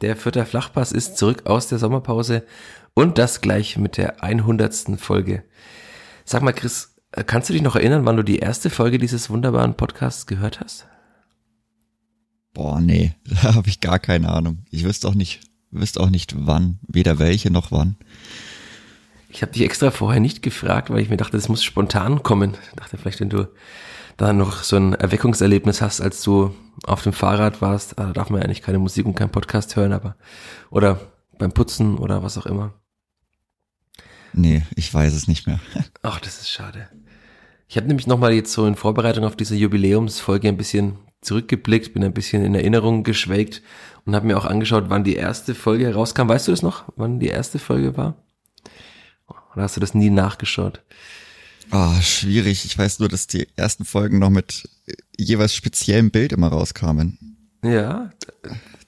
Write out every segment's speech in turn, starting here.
Der Fürther Flachpass ist zurück aus der Sommerpause und das gleich mit der 100. Folge. Sag mal, Chris, kannst du dich noch erinnern, wann du die erste Folge dieses wunderbaren Podcasts gehört hast? Boah, nee, da habe ich gar keine Ahnung. Ich wüsste auch nicht, wüsste auch nicht wann, weder welche noch wann. Ich habe dich extra vorher nicht gefragt, weil ich mir dachte, das muss spontan kommen. Ich dachte vielleicht, wenn du da noch so ein Erweckungserlebnis hast, als du auf dem Fahrrad warst, ah, da darf man ja eigentlich keine Musik und keinen Podcast hören, aber oder beim Putzen oder was auch immer. Nee, ich weiß es nicht mehr. Ach, das ist schade. Ich habe nämlich nochmal jetzt so in Vorbereitung auf diese Jubiläumsfolge ein bisschen zurückgeblickt, bin ein bisschen in Erinnerung geschwelgt und habe mir auch angeschaut, wann die erste Folge herauskam. Weißt du das noch, wann die erste Folge war? Oder hast du das nie nachgeschaut? Ah, oh, schwierig. Ich weiß nur, dass die ersten Folgen noch mit jeweils speziellem Bild immer rauskamen. Ja.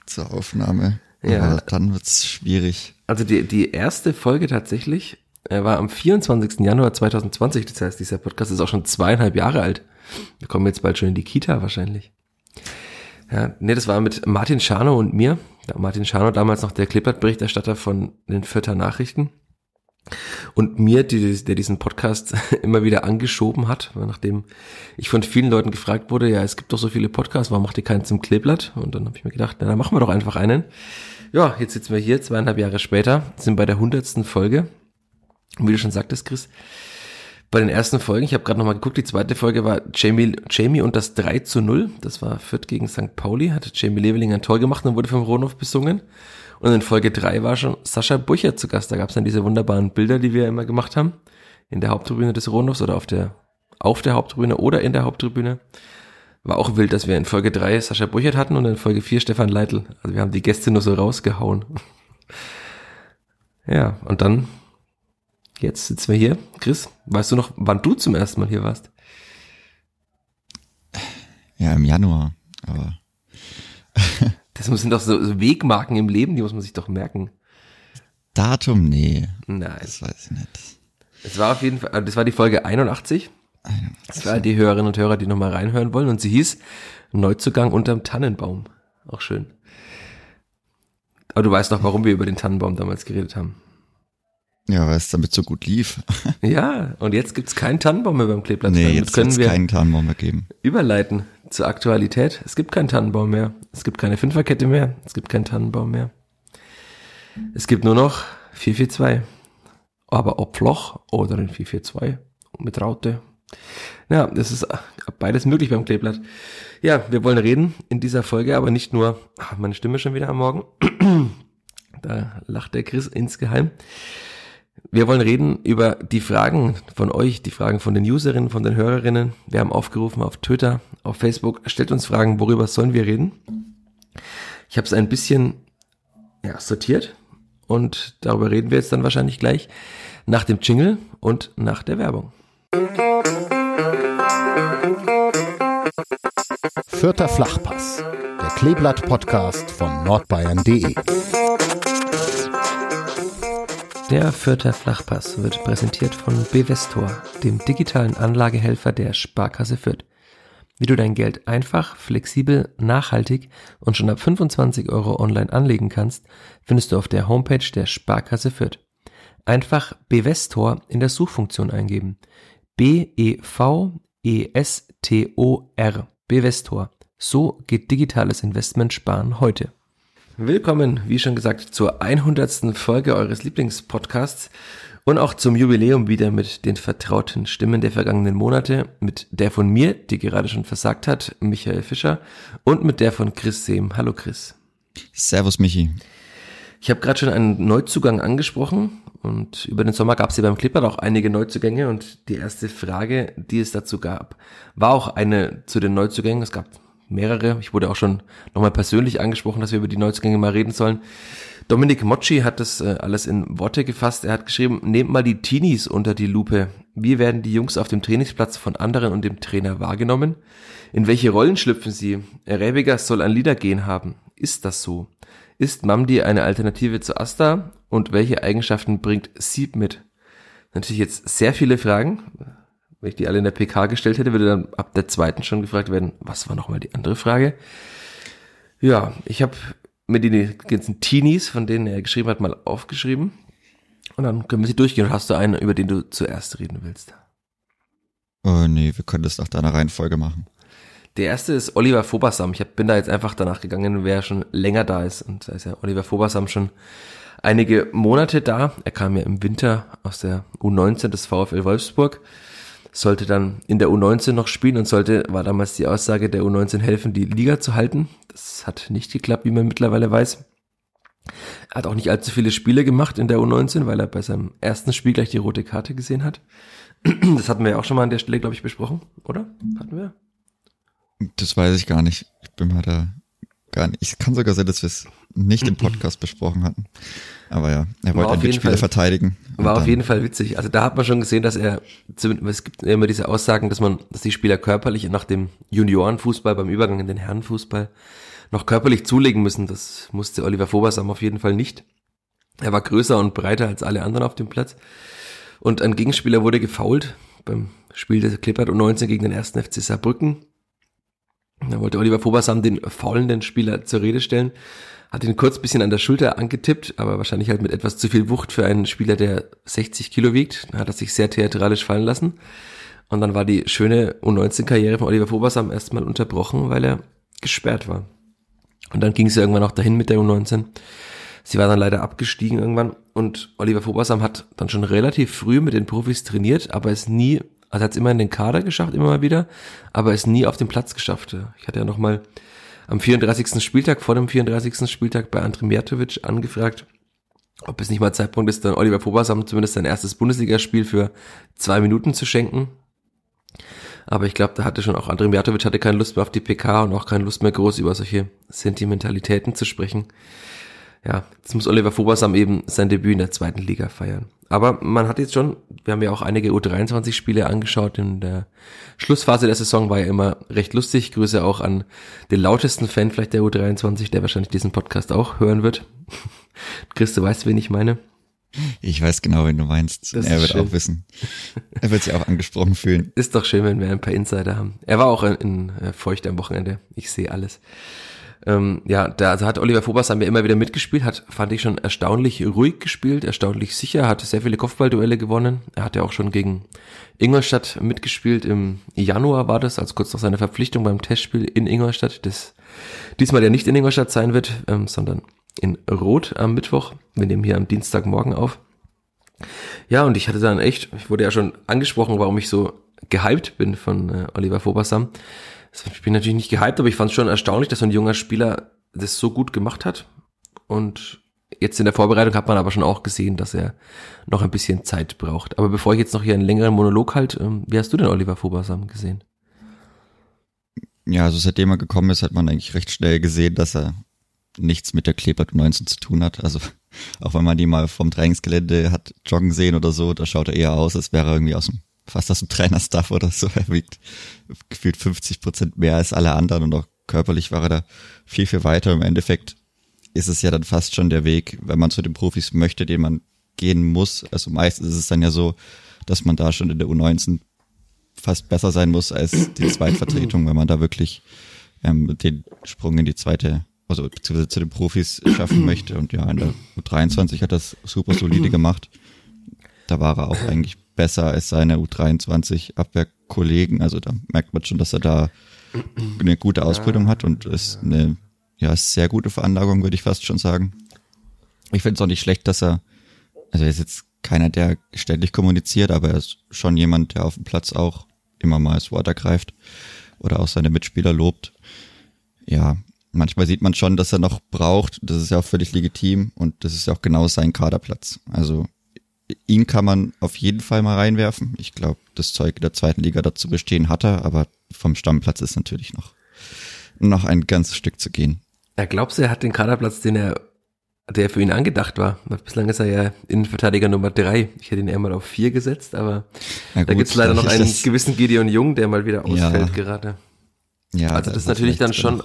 Zur Aufnahme. Ja. Aber dann wird's schwierig. Also die, die erste Folge tatsächlich er war am 24. Januar 2020, das heißt, dieser Podcast ist auch schon zweieinhalb Jahre alt. Wir kommen jetzt bald schon in die Kita wahrscheinlich. Ja, nee, das war mit Martin Schano und mir. Ja, Martin Schano, damals noch der Klippert-Berichterstatter von den Vierter Nachrichten. Und mir, die, der diesen Podcast immer wieder angeschoben hat, nachdem ich von vielen Leuten gefragt wurde, ja, es gibt doch so viele Podcasts, warum macht ihr keinen zum Kleeblatt? Und dann habe ich mir gedacht, na, dann machen wir doch einfach einen. Ja, jetzt sitzen wir hier, zweieinhalb Jahre später, sind bei der hundertsten Folge wie du schon sagtest, Chris, bei den ersten Folgen, ich habe gerade nochmal geguckt, die zweite Folge war Jamie, Jamie und das 3 zu 0. Das war Fürth gegen St. Pauli, hatte Jamie Leveling ein Tor gemacht und wurde vom Ronhoff besungen. Und in Folge 3 war schon Sascha Bucher zu Gast. Da gab es dann diese wunderbaren Bilder, die wir immer gemacht haben. In der Haupttribüne des Ronhoffs oder auf der, auf der Haupttribüne oder in der Haupttribüne. War auch wild, dass wir in Folge 3 Sascha Buchert hatten und in Folge 4 Stefan Leitl. Also wir haben die Gäste nur so rausgehauen. ja, und dann Jetzt sitzen wir hier. Chris, weißt du noch, wann du zum ersten Mal hier warst? Ja, im Januar, aber. das sind doch so Wegmarken im Leben, die muss man sich doch merken. Datum, nee. Nein. Das weiß ich nicht. Es war auf jeden Fall, das war die Folge 81. 81. Das war die Hörerinnen und Hörer, die nochmal reinhören wollen. Und sie hieß Neuzugang unterm Tannenbaum. Auch schön. Aber du weißt doch, warum wir über den Tannenbaum damals geredet haben. Ja, weil es damit so gut lief. ja, und jetzt gibt's keinen Tannenbaum mehr beim Kleeblatt. Nee, jetzt können wir keinen Tannenbaum mehr geben. Überleiten zur Aktualität. Es gibt keinen Tannenbaum mehr. Es gibt keine Fünferkette mehr. Es gibt keinen Tannenbaum mehr. Es gibt nur noch 442. Aber ob Floch oder in 442 mit Raute. Ja, das ist beides möglich beim Kleeblatt. Ja, wir wollen reden in dieser Folge, aber nicht nur, meine Stimme schon wieder am Morgen. da lacht der Chris insgeheim. Wir wollen reden über die Fragen von euch, die Fragen von den Userinnen, von den Hörerinnen. Wir haben aufgerufen auf Twitter, auf Facebook. Stellt uns Fragen, worüber sollen wir reden? Ich habe es ein bisschen ja, sortiert und darüber reden wir jetzt dann wahrscheinlich gleich nach dem Jingle und nach der Werbung. Vierter Flachpass, der Kleeblatt-Podcast von nordbayern.de. Der Fürther Flachpass wird präsentiert von Bevestor, dem digitalen Anlagehelfer der Sparkasse Fürth. Wie du dein Geld einfach, flexibel, nachhaltig und schon ab 25 Euro online anlegen kannst, findest du auf der Homepage der Sparkasse Fürth. Einfach Bevestor in der Suchfunktion eingeben. B-E-V-E-S-T-O-R. Bevestor. So geht digitales Investment sparen heute. Willkommen, wie schon gesagt, zur 100. Folge eures Lieblingspodcasts und auch zum Jubiläum wieder mit den vertrauten Stimmen der vergangenen Monate, mit der von mir, die gerade schon versagt hat, Michael Fischer, und mit der von Chris Sehm. Hallo Chris. Servus Michi. Ich habe gerade schon einen Neuzugang angesprochen und über den Sommer gab es ja beim Clipper auch einige Neuzugänge und die erste Frage, die es dazu gab, war auch eine zu den Neuzugängen. Es gab mehrere. Ich wurde auch schon nochmal persönlich angesprochen, dass wir über die Neuzugänge mal reden sollen. Dominik Mocci hat das äh, alles in Worte gefasst. Er hat geschrieben, nehmt mal die Teenies unter die Lupe. Wie werden die Jungs auf dem Trainingsplatz von anderen und dem Trainer wahrgenommen? In welche Rollen schlüpfen sie? Rebiger soll ein Liedergehen haben. Ist das so? Ist Mamdi eine Alternative zu Asta? Und welche Eigenschaften bringt Sieb mit? Natürlich jetzt sehr viele Fragen. Wenn ich die alle in der PK gestellt hätte, würde dann ab der zweiten schon gefragt werden, was war nochmal die andere Frage? Ja, ich habe mir die ganzen Teenies, von denen er geschrieben hat, mal aufgeschrieben. Und dann können wir sie durchgehen. Und hast du einen, über den du zuerst reden willst? Oh nee, wir können das nach deiner Reihenfolge machen. Der erste ist Oliver Fobersam. Ich hab, bin da jetzt einfach danach gegangen, wer schon länger da ist. Und da ist ja Oliver Fobersam schon einige Monate da. Er kam ja im Winter aus der U19 des VfL Wolfsburg sollte dann in der U19 noch spielen und sollte, war damals die Aussage der U19 helfen, die Liga zu halten. Das hat nicht geklappt, wie man mittlerweile weiß. Er hat auch nicht allzu viele Spiele gemacht in der U19, weil er bei seinem ersten Spiel gleich die rote Karte gesehen hat. Das hatten wir ja auch schon mal an der Stelle, glaube ich, besprochen, oder? Hatten wir? Das weiß ich gar nicht. Ich bin mal da gar nicht. Ich kann sogar sein, dass wir es nicht im Podcast besprochen hatten. Aber ja, er wollte einen Mitspieler Fall, verteidigen. War auf jeden Fall witzig. Also da hat man schon gesehen, dass er, es gibt immer diese Aussagen, dass man, dass die Spieler körperlich nach dem Juniorenfußball beim Übergang in den Herrenfußball noch körperlich zulegen müssen. Das musste Oliver Fobersam auf jeden Fall nicht. Er war größer und breiter als alle anderen auf dem Platz. Und ein Gegenspieler wurde gefault beim Spiel der Klippert und 19 gegen den ersten FC Saarbrücken. Da wollte Oliver Fobersam den faulenden Spieler zur Rede stellen hat ihn kurz bisschen an der Schulter angetippt, aber wahrscheinlich halt mit etwas zu viel Wucht für einen Spieler, der 60 Kilo wiegt. Da hat er sich sehr theatralisch fallen lassen. Und dann war die schöne U19-Karriere von Oliver Fobersam erstmal unterbrochen, weil er gesperrt war. Und dann ging es irgendwann auch dahin mit der U19. Sie war dann leider abgestiegen irgendwann und Oliver Fobersam hat dann schon relativ früh mit den Profis trainiert, aber es nie, also hat es immer in den Kader geschafft, immer mal wieder, aber es nie auf den Platz geschafft. Ich hatte ja noch mal am 34. Spieltag, vor dem 34. Spieltag bei André Mijatovic angefragt, ob es nicht mal Zeitpunkt ist, dann Oliver Fobersam zumindest sein erstes Bundesligaspiel für zwei Minuten zu schenken. Aber ich glaube, da hatte schon auch André Mijatovic hatte keine Lust mehr auf die PK und auch keine Lust mehr groß über solche Sentimentalitäten zu sprechen ja, jetzt muss Oliver Fobersam eben sein Debüt in der zweiten Liga feiern. Aber man hat jetzt schon, wir haben ja auch einige U23-Spiele angeschaut. In der Schlussphase der Saison war ja immer recht lustig. Grüße auch an den lautesten Fan vielleicht der U23, der wahrscheinlich diesen Podcast auch hören wird. Chris, du weißt, wen ich meine. Ich weiß genau, wen du meinst. Das er wird schön. auch wissen. Er wird sich auch angesprochen fühlen. Ist doch schön, wenn wir ein paar Insider haben. Er war auch in, in äh, Feucht am Wochenende. Ich sehe alles. Ähm, ja, da also hat Oliver Fobersam ja immer wieder mitgespielt, hat, fand ich schon erstaunlich ruhig gespielt, erstaunlich sicher, hat sehr viele Kopfballduelle gewonnen. Er hat ja auch schon gegen Ingolstadt mitgespielt. Im Januar war das, als kurz nach seiner Verpflichtung beim Testspiel in Ingolstadt, das diesmal ja nicht in Ingolstadt sein wird, ähm, sondern in Rot am Mittwoch. Wir nehmen hier am Dienstagmorgen auf. Ja, und ich hatte dann echt, ich wurde ja schon angesprochen, warum ich so gehypt bin von äh, Oliver Fobersam. Ich bin natürlich nicht gehypt, aber ich fand es schon erstaunlich, dass so ein junger Spieler das so gut gemacht hat. Und jetzt in der Vorbereitung hat man aber schon auch gesehen, dass er noch ein bisschen Zeit braucht. Aber bevor ich jetzt noch hier einen längeren Monolog halt, wie hast du denn Oliver Fobersam gesehen? Ja, also seitdem er gekommen ist, hat man eigentlich recht schnell gesehen, dass er nichts mit der Klebert 19 zu tun hat. Also auch wenn man die mal vom Trainingsgelände hat joggen sehen oder so, da schaut er eher aus, als wäre er irgendwie aus dem fast aus dem Trainerstaff oder so. Er wiegt gefühlt 50 Prozent mehr als alle anderen und auch körperlich war er da viel, viel weiter. Im Endeffekt ist es ja dann fast schon der Weg, wenn man zu den Profis möchte, den man gehen muss. Also meistens ist es dann ja so, dass man da schon in der U19 fast besser sein muss als die Zweitvertretung, wenn man da wirklich ähm, den Sprung in die zweite, also beziehungsweise zu den Profis schaffen möchte. Und ja, in der U23 hat das super solide gemacht. Da war er auch eigentlich besser als seine U23-Abwehrkollegen. Also da merkt man schon, dass er da eine gute Ausbildung ja, hat und ist eine ja, sehr gute Veranlagung, würde ich fast schon sagen. Ich finde es auch nicht schlecht, dass er, also er ist jetzt keiner, der ständig kommuniziert, aber er ist schon jemand, der auf dem Platz auch immer mal das Wort ergreift oder auch seine Mitspieler lobt. Ja, manchmal sieht man schon, dass er noch braucht. Das ist ja auch völlig legitim und das ist ja auch genau sein Kaderplatz. Also ihn kann man auf jeden Fall mal reinwerfen. Ich glaube, das Zeug in der zweiten Liga dazu bestehen hat er, aber vom Stammplatz ist natürlich noch, noch ein ganzes Stück zu gehen. Ja, glaubst du, er hat den Kaderplatz, den er der für ihn angedacht war. Bislang ist er ja Innenverteidiger Nummer drei. Ich hätte ihn eher mal auf vier gesetzt, aber gut, da gibt es leider noch einen gewissen Gideon Jung, der mal wieder ausfällt ja. gerade. Ja, also das ist natürlich dann schon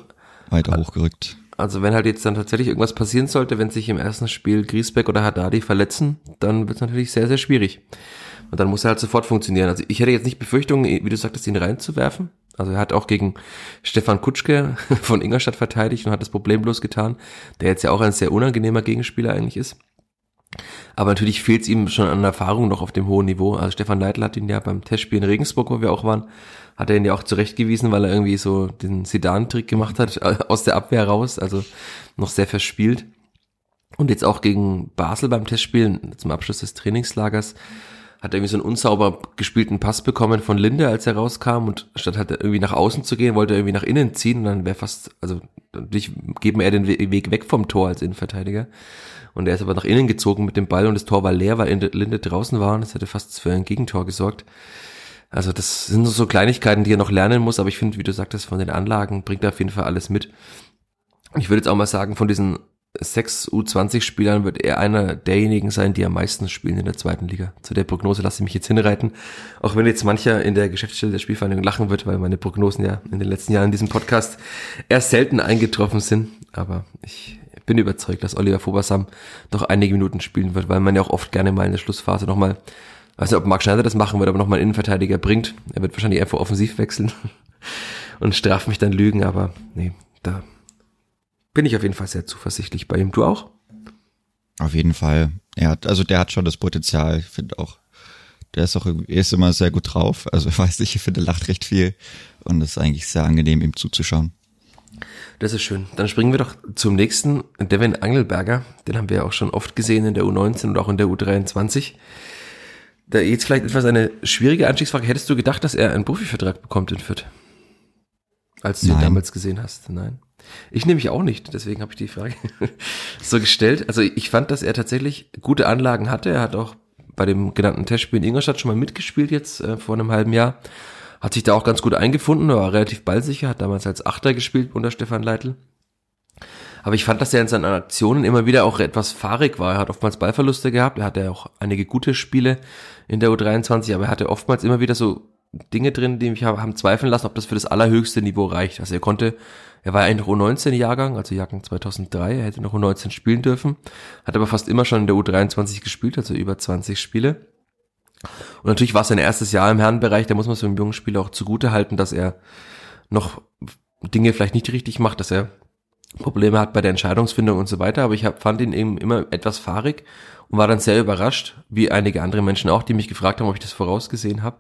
weiter hochgerückt. Also wenn halt jetzt dann tatsächlich irgendwas passieren sollte, wenn sich im ersten Spiel Griesbeck oder Haddadi verletzen, dann wird es natürlich sehr, sehr schwierig. Und dann muss er halt sofort funktionieren. Also ich hätte jetzt nicht Befürchtungen, wie du sagtest, ihn reinzuwerfen. Also er hat auch gegen Stefan Kutschke von Ingolstadt verteidigt und hat das problemlos getan, der jetzt ja auch ein sehr unangenehmer Gegenspieler eigentlich ist. Aber natürlich fehlt es ihm schon an Erfahrung noch auf dem hohen Niveau. Also Stefan Leitl hat ihn ja beim Testspiel in Regensburg, wo wir auch waren, hat er ihn ja auch zurechtgewiesen, weil er irgendwie so den Sedan-Trick gemacht hat, aus der Abwehr raus, also noch sehr verspielt. Und jetzt auch gegen Basel beim Testspielen zum Abschluss des Trainingslagers hat irgendwie so einen unsauber gespielten Pass bekommen von Linde, als er rauskam und statt halt irgendwie nach außen zu gehen, wollte er irgendwie nach innen ziehen und dann wäre fast, also durch geben er den Weg weg vom Tor als Innenverteidiger. Und er ist aber nach innen gezogen mit dem Ball und das Tor war leer, weil Linde draußen war und das hätte fast für ein Gegentor gesorgt. Also das sind so Kleinigkeiten, die er noch lernen muss, aber ich finde, wie du sagtest, von den Anlagen bringt er auf jeden Fall alles mit. Ich würde jetzt auch mal sagen, von diesen sechs U20-Spielern wird er einer derjenigen sein, die am meisten spielen in der zweiten Liga. Zu der Prognose lasse ich mich jetzt hinreiten. Auch wenn jetzt mancher in der Geschäftsstelle der Spielvereinigung lachen wird, weil meine Prognosen ja in den letzten Jahren in diesem Podcast eher selten eingetroffen sind. Aber ich bin überzeugt, dass Oliver Fobersam doch einige Minuten spielen wird, weil man ja auch oft gerne mal in der Schlussphase nochmal, weiß nicht, ob Marc Schneider das machen wird, aber nochmal einen Innenverteidiger bringt. Er wird wahrscheinlich einfach offensiv wechseln und straft mich dann Lügen, aber nee, da bin ich auf jeden Fall sehr zuversichtlich bei ihm. Du auch? Auf jeden Fall. Er hat, also der hat schon das Potenzial. Ich finde auch, der ist auch, er ist immer sehr gut drauf. Also ich weiß nicht, ich finde, er lacht recht viel und es ist eigentlich sehr angenehm, ihm zuzuschauen. Das ist schön. Dann springen wir doch zum nächsten, Devin Angelberger. Den haben wir ja auch schon oft gesehen in der U19 und auch in der U23. Da jetzt vielleicht etwas eine schwierige Anstiegsfrage. Hättest du gedacht, dass er einen Profivertrag bekommt in Fürth? Als du Nein. ihn damals gesehen hast? Nein. Ich nehme mich auch nicht, deswegen habe ich die Frage so gestellt. Also ich fand, dass er tatsächlich gute Anlagen hatte. Er hat auch bei dem genannten Testspiel in Ingolstadt schon mal mitgespielt jetzt äh, vor einem halben Jahr. Hat sich da auch ganz gut eingefunden, war relativ ballsicher, hat damals als Achter gespielt unter Stefan Leitl. Aber ich fand, dass er in seinen Aktionen immer wieder auch etwas fahrig war. Er hat oftmals Ballverluste gehabt. Er hatte auch einige gute Spiele in der U23, aber er hatte oftmals immer wieder so Dinge drin, die mich haben zweifeln lassen, ob das für das allerhöchste Niveau reicht. Also er konnte er war noch U19-Jahrgang, also Jahrgang 2003. Er hätte noch U19 spielen dürfen, hat aber fast immer schon in der U23 gespielt, also über 20 Spiele. Und natürlich war es sein erstes Jahr im Herrenbereich, da muss man so einem jungen Spieler auch zugute halten, dass er noch Dinge vielleicht nicht richtig macht, dass er Probleme hat bei der Entscheidungsfindung und so weiter, aber ich hab, fand ihn eben immer etwas fahrig und war dann sehr überrascht, wie einige andere Menschen auch, die mich gefragt haben, ob ich das vorausgesehen habe,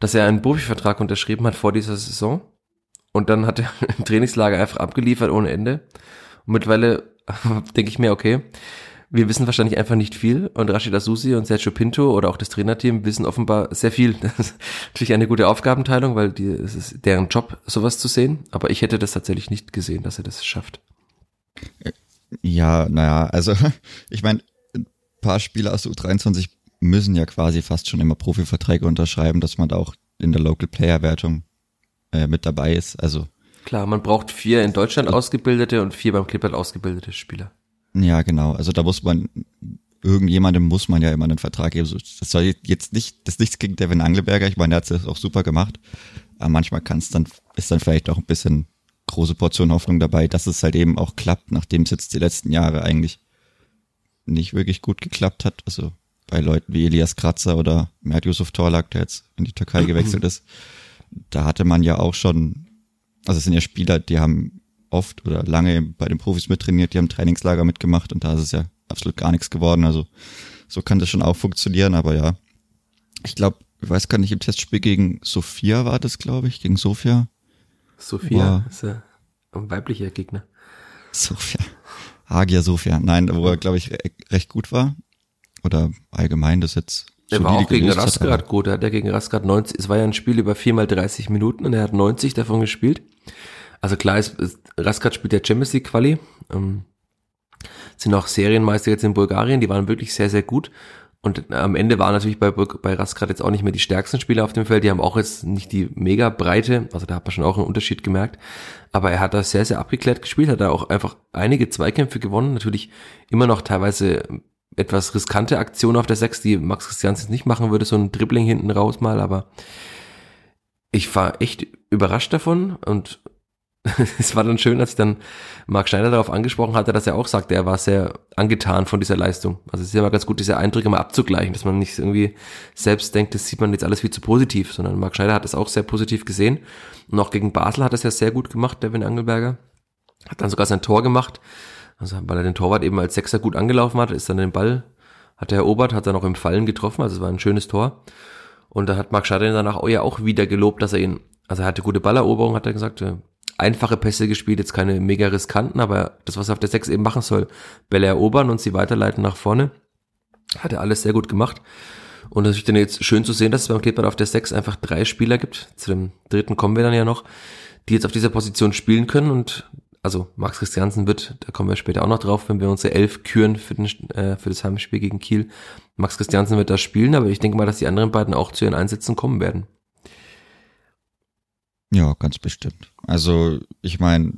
dass er einen Profivertrag unterschrieben hat vor dieser Saison und dann hat er im Trainingslager einfach abgeliefert ohne Ende. Und mittlerweile denke ich mir, okay, wir wissen wahrscheinlich einfach nicht viel und Rashid Susi und Sergio Pinto oder auch das Trainerteam wissen offenbar sehr viel. Das ist natürlich eine gute Aufgabenteilung, weil die, es ist deren Job, sowas zu sehen. Aber ich hätte das tatsächlich nicht gesehen, dass er das schafft. Ja, naja, also ich meine, ein paar Spieler aus U23 müssen ja quasi fast schon immer Profiverträge unterschreiben, dass man da auch in der Local Player Wertung äh, mit dabei ist. Also klar, man braucht vier in Deutschland ausgebildete und vier beim Clipboard ausgebildete Spieler. Ja, genau. Also da muss man irgendjemandem muss man ja immer einen Vertrag geben. Das soll jetzt nicht, das ist nichts gegen Devin Angleberger. Ich meine, der hat es auch super gemacht. Aber manchmal kann es dann, ist dann vielleicht auch ein bisschen große Portion Hoffnung dabei, dass es halt eben auch klappt, nachdem es jetzt die letzten Jahre eigentlich nicht wirklich gut geklappt hat. Also bei Leuten wie Elias Kratzer oder Mert Yusuf Torlak, der jetzt in die Türkei gewechselt ist da hatte man ja auch schon, also es sind ja Spieler, die haben oft oder lange bei den Profis mittrainiert, die haben Trainingslager mitgemacht und da ist es ja absolut gar nichts geworden. Also so kann das schon auch funktionieren, aber ja. Ich glaube, ich weiß gar nicht, im Testspiel gegen Sophia war das, glaube ich, gegen Sophia. Sophia ist ja ein weiblicher Gegner. Sophia. Hagia Sophia. Nein, wo er, glaube ich, recht gut war. Oder allgemein das jetzt er war auch gegen Rasgrad gut. Er hat ja gegen Rasgrad 90, es war ja ein Spiel über viermal 30 Minuten und er hat 90 davon gespielt. Also klar ist, Rasgrad spielt der Champions League Quali. Ähm, sind auch Serienmeister jetzt in Bulgarien, die waren wirklich sehr, sehr gut. Und am Ende war natürlich bei, bei Rasgrad jetzt auch nicht mehr die stärksten Spieler auf dem Feld. Die haben auch jetzt nicht die mega Breite. Also da hat man schon auch einen Unterschied gemerkt. Aber er hat da sehr, sehr abgeklärt gespielt, hat da auch einfach einige Zweikämpfe gewonnen. Natürlich immer noch teilweise etwas riskante Aktionen auf der Sechs, die Max Christiansen nicht machen würde, so ein Dribbling hinten raus mal, aber ich war echt überrascht davon und es war dann schön, als ich dann Marc Schneider darauf angesprochen hatte, dass er auch sagte, er war sehr angetan von dieser Leistung. Also es ist ja immer ganz gut, diese Eindrücke mal abzugleichen, dass man nicht irgendwie selbst denkt, das sieht man jetzt alles viel zu positiv, sondern Marc Schneider hat es auch sehr positiv gesehen. Und auch gegen Basel hat es ja sehr gut gemacht, Devin Angelberger. Hat dann sogar sein Tor gemacht. Also weil er den Torwart eben als Sechser gut angelaufen hat, ist dann den Ball, hat er erobert, hat dann auch im Fallen getroffen, also es war ein schönes Tor. Und da hat Marc Schneider danach auch wieder gelobt, dass er ihn, also er hatte gute Balleroberung, hat er gesagt, einfache Pässe gespielt, jetzt keine mega riskanten, aber das, was er auf der 6 eben machen soll, Bälle erobern und sie weiterleiten nach vorne, hat er alles sehr gut gemacht. Und natürlich dann jetzt schön zu sehen, dass es beim Clipper auf der 6 einfach drei Spieler gibt. Zu dem dritten kommen wir dann ja noch, die jetzt auf dieser Position spielen können. Und also Max Christiansen wird, da kommen wir später auch noch drauf, wenn wir unsere elf küren für, den, äh, für das Heimspiel gegen Kiel. Max Christiansen wird da spielen, aber ich denke mal, dass die anderen beiden auch zu ihren Einsätzen kommen werden. Ja, ganz bestimmt. Also ich meine,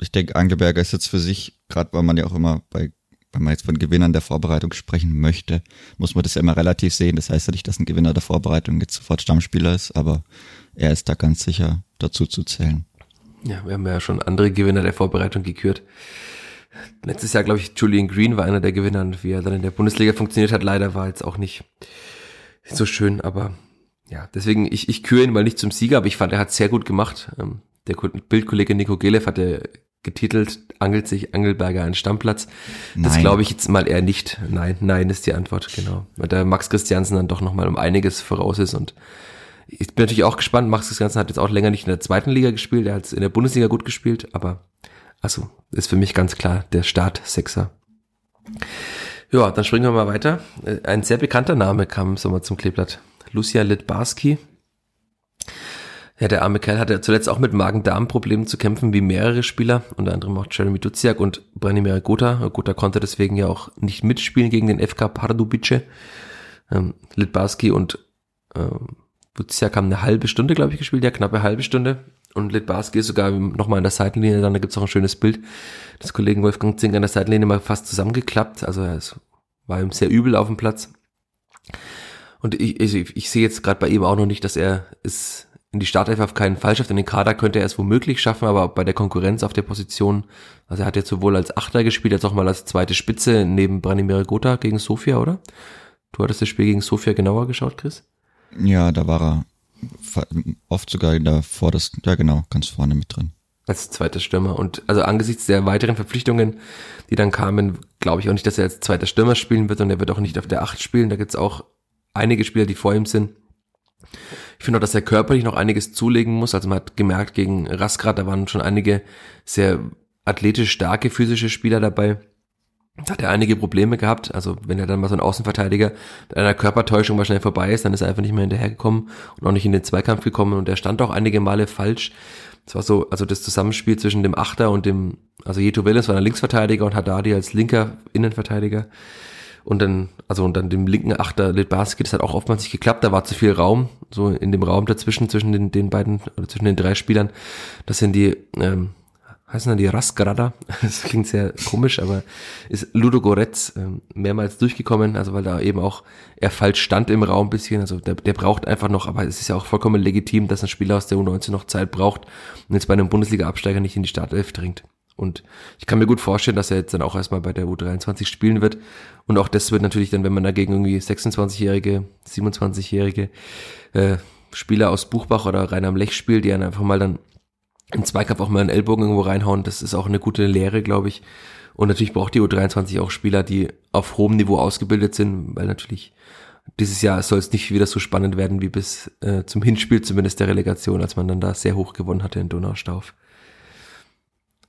ich denke, Angelberger ist jetzt für sich, gerade weil man ja auch immer bei, wenn man jetzt von Gewinnern der Vorbereitung sprechen möchte, muss man das ja immer relativ sehen. Das heißt ja nicht, dass ein Gewinner der Vorbereitung jetzt sofort Stammspieler ist, aber er ist da ganz sicher dazu zu zählen. Ja, wir haben ja schon andere Gewinner der Vorbereitung gekürt. Letztes Jahr, glaube ich, Julian Green war einer der Gewinner und wie er dann in der Bundesliga funktioniert hat, leider war jetzt auch nicht so schön, aber ja, deswegen, ich, ich küre ihn mal nicht zum Sieger, aber ich fand, er hat sehr gut gemacht. Ähm, der Bildkollege Nico Gelev hatte getitelt, angelt sich Angelberger einen Stammplatz. Das glaube ich jetzt mal eher nicht. Nein, nein ist die Antwort, genau. Weil der Max Christiansen dann doch nochmal um einiges voraus ist und ich bin natürlich auch gespannt. Max Christiansen hat jetzt auch länger nicht in der zweiten Liga gespielt, er hat in der Bundesliga gut gespielt, aber also ist für mich ganz klar der Start-Sechser. Ja, dann springen wir mal weiter. Ein sehr bekannter Name kam so mal zum Kleeblatt. Lucia Litbarski. Ja, der arme Kerl hatte zuletzt auch mit Magen-Darm-Problemen zu kämpfen, wie mehrere Spieler, unter anderem auch Jeremy Duziak und Branimir Gota. Gota konnte deswegen ja auch nicht mitspielen gegen den FK Pardubice. Ähm, Litbarski und ähm, Duziak haben eine halbe Stunde, glaube ich, gespielt, ja, knappe halbe Stunde. Und Litbarski ist sogar nochmal an der Seitenlinie, dann da gibt's auch ein schönes Bild des Kollegen Wolfgang Zink an der Seitenlinie mal fast zusammengeklappt. Also es war ihm sehr übel auf dem Platz. Und ich, ich, ich sehe jetzt gerade bei ihm auch noch nicht, dass er es in die Startelf auf keinen Fall schafft. In den Kader könnte er es womöglich schaffen, aber bei der Konkurrenz auf der Position, also er hat jetzt sowohl als Achter gespielt, als auch mal als zweite Spitze neben Branimir Gotha gegen Sofia, oder? Du hattest das Spiel gegen Sofia genauer geschaut, Chris? Ja, da war er oft sogar in der vordersten, ja genau, ganz vorne mit drin. Als zweiter Stürmer. Und also angesichts der weiteren Verpflichtungen, die dann kamen, glaube ich auch nicht, dass er als zweiter Stürmer spielen wird und er wird auch nicht auf der Acht spielen. Da gibt's auch einige Spieler, die vor ihm sind. Ich finde auch, dass er körperlich noch einiges zulegen muss. Also man hat gemerkt, gegen Rasgrad, da waren schon einige sehr athletisch starke physische Spieler dabei. Da hat er einige Probleme gehabt. Also wenn er dann mal so ein Außenverteidiger mit einer Körpertäuschung mal schnell vorbei ist, dann ist er einfach nicht mehr hinterhergekommen und auch nicht in den Zweikampf gekommen. Und er stand auch einige Male falsch. Es war so, also das Zusammenspiel zwischen dem Achter und dem, also Jeto Wellens war der Linksverteidiger und Haddadi als linker Innenverteidiger und dann, also und dann dem linken Achter Litbarski, das hat auch oftmals nicht geklappt, da war zu viel Raum, so in dem Raum dazwischen, zwischen den, den beiden, oder zwischen den drei Spielern, das sind die, ähm, heißen dann die Rasgrada, das klingt sehr komisch, aber ist Ludo Goretz ähm, mehrmals durchgekommen, also weil da eben auch er falsch stand im Raum bisschen, also der, der braucht einfach noch, aber es ist ja auch vollkommen legitim, dass ein Spieler aus der U19 noch Zeit braucht und jetzt bei einem Bundesliga-Absteiger nicht in die Startelf dringt. Und ich kann mir gut vorstellen, dass er jetzt dann auch erstmal bei der U23 spielen wird. Und auch das wird natürlich dann, wenn man dagegen irgendwie 26-jährige, 27-jährige äh, Spieler aus Buchbach oder Rainer am Lech spielt, die einfach mal dann im Zweikampf auch mal einen Ellbogen irgendwo reinhauen, das ist auch eine gute Lehre, glaube ich. Und natürlich braucht die U23 auch Spieler, die auf hohem Niveau ausgebildet sind, weil natürlich dieses Jahr soll es nicht wieder so spannend werden wie bis äh, zum Hinspiel zumindest der Relegation, als man dann da sehr hoch gewonnen hatte in Donaustauf.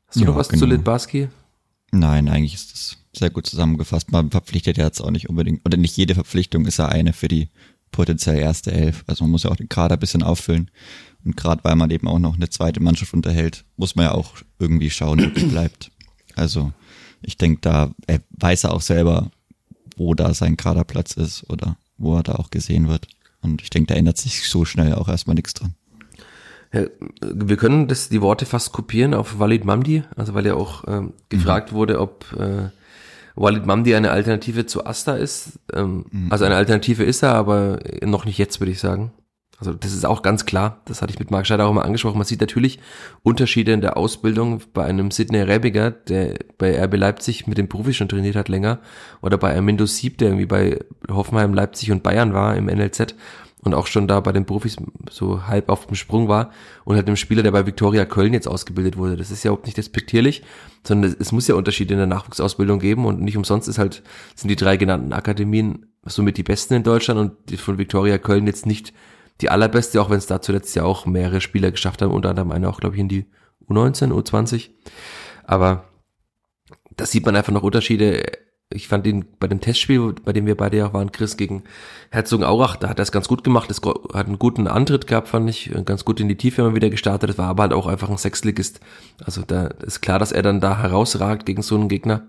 Hast du ja, noch was genau. zu Litbarski? Nein, eigentlich ist das sehr gut zusammengefasst. Man verpflichtet ja jetzt auch nicht unbedingt, oder nicht jede Verpflichtung ist ja eine für die potenziell erste Elf. Also man muss ja auch den Kader ein bisschen auffüllen. Und gerade weil man eben auch noch eine zweite Mannschaft unterhält, muss man ja auch irgendwie schauen, ob es bleibt. Also ich denke, da er weiß er auch selber, wo da sein Kaderplatz ist oder wo er da auch gesehen wird. Und ich denke, da ändert sich so schnell auch erstmal nichts dran. Wir können das, die Worte fast kopieren auf Walid Mamdi, also weil ja auch ähm, gefragt mhm. wurde, ob äh, Walid Mamdi eine Alternative zu Asta ist. Ähm, mhm. Also eine Alternative ist er, aber noch nicht jetzt, würde ich sagen. Also das ist auch ganz klar, das hatte ich mit Marc Scheider auch mal angesprochen. Man sieht natürlich Unterschiede in der Ausbildung bei einem Sidney Rebiger, der bei RB Leipzig mit dem Profi schon trainiert hat länger, oder bei Armindo Sieb, der irgendwie bei Hoffenheim, Leipzig und Bayern war im NLZ und auch schon da bei den Profis so halb auf dem Sprung war und halt einem Spieler, der bei Viktoria Köln jetzt ausgebildet wurde. Das ist ja überhaupt nicht despektierlich, sondern es muss ja Unterschiede in der Nachwuchsausbildung geben und nicht umsonst ist halt, sind die drei genannten Akademien somit die besten in Deutschland und die von Viktoria Köln jetzt nicht die allerbeste, auch wenn es da zuletzt ja auch mehrere Spieler geschafft haben, unter anderem eine auch, glaube ich, in die U19, U20. Aber da sieht man einfach noch Unterschiede. Ich fand ihn bei dem Testspiel, bei dem wir beide ja waren, Chris gegen Herzogenaurach, da hat er es ganz gut gemacht, es hat einen guten Antritt gehabt, fand ich, ganz gut in die Tiefe immer wieder gestartet, es war aber halt auch einfach ein Sechsligist. Also da ist klar, dass er dann da herausragt gegen so einen Gegner.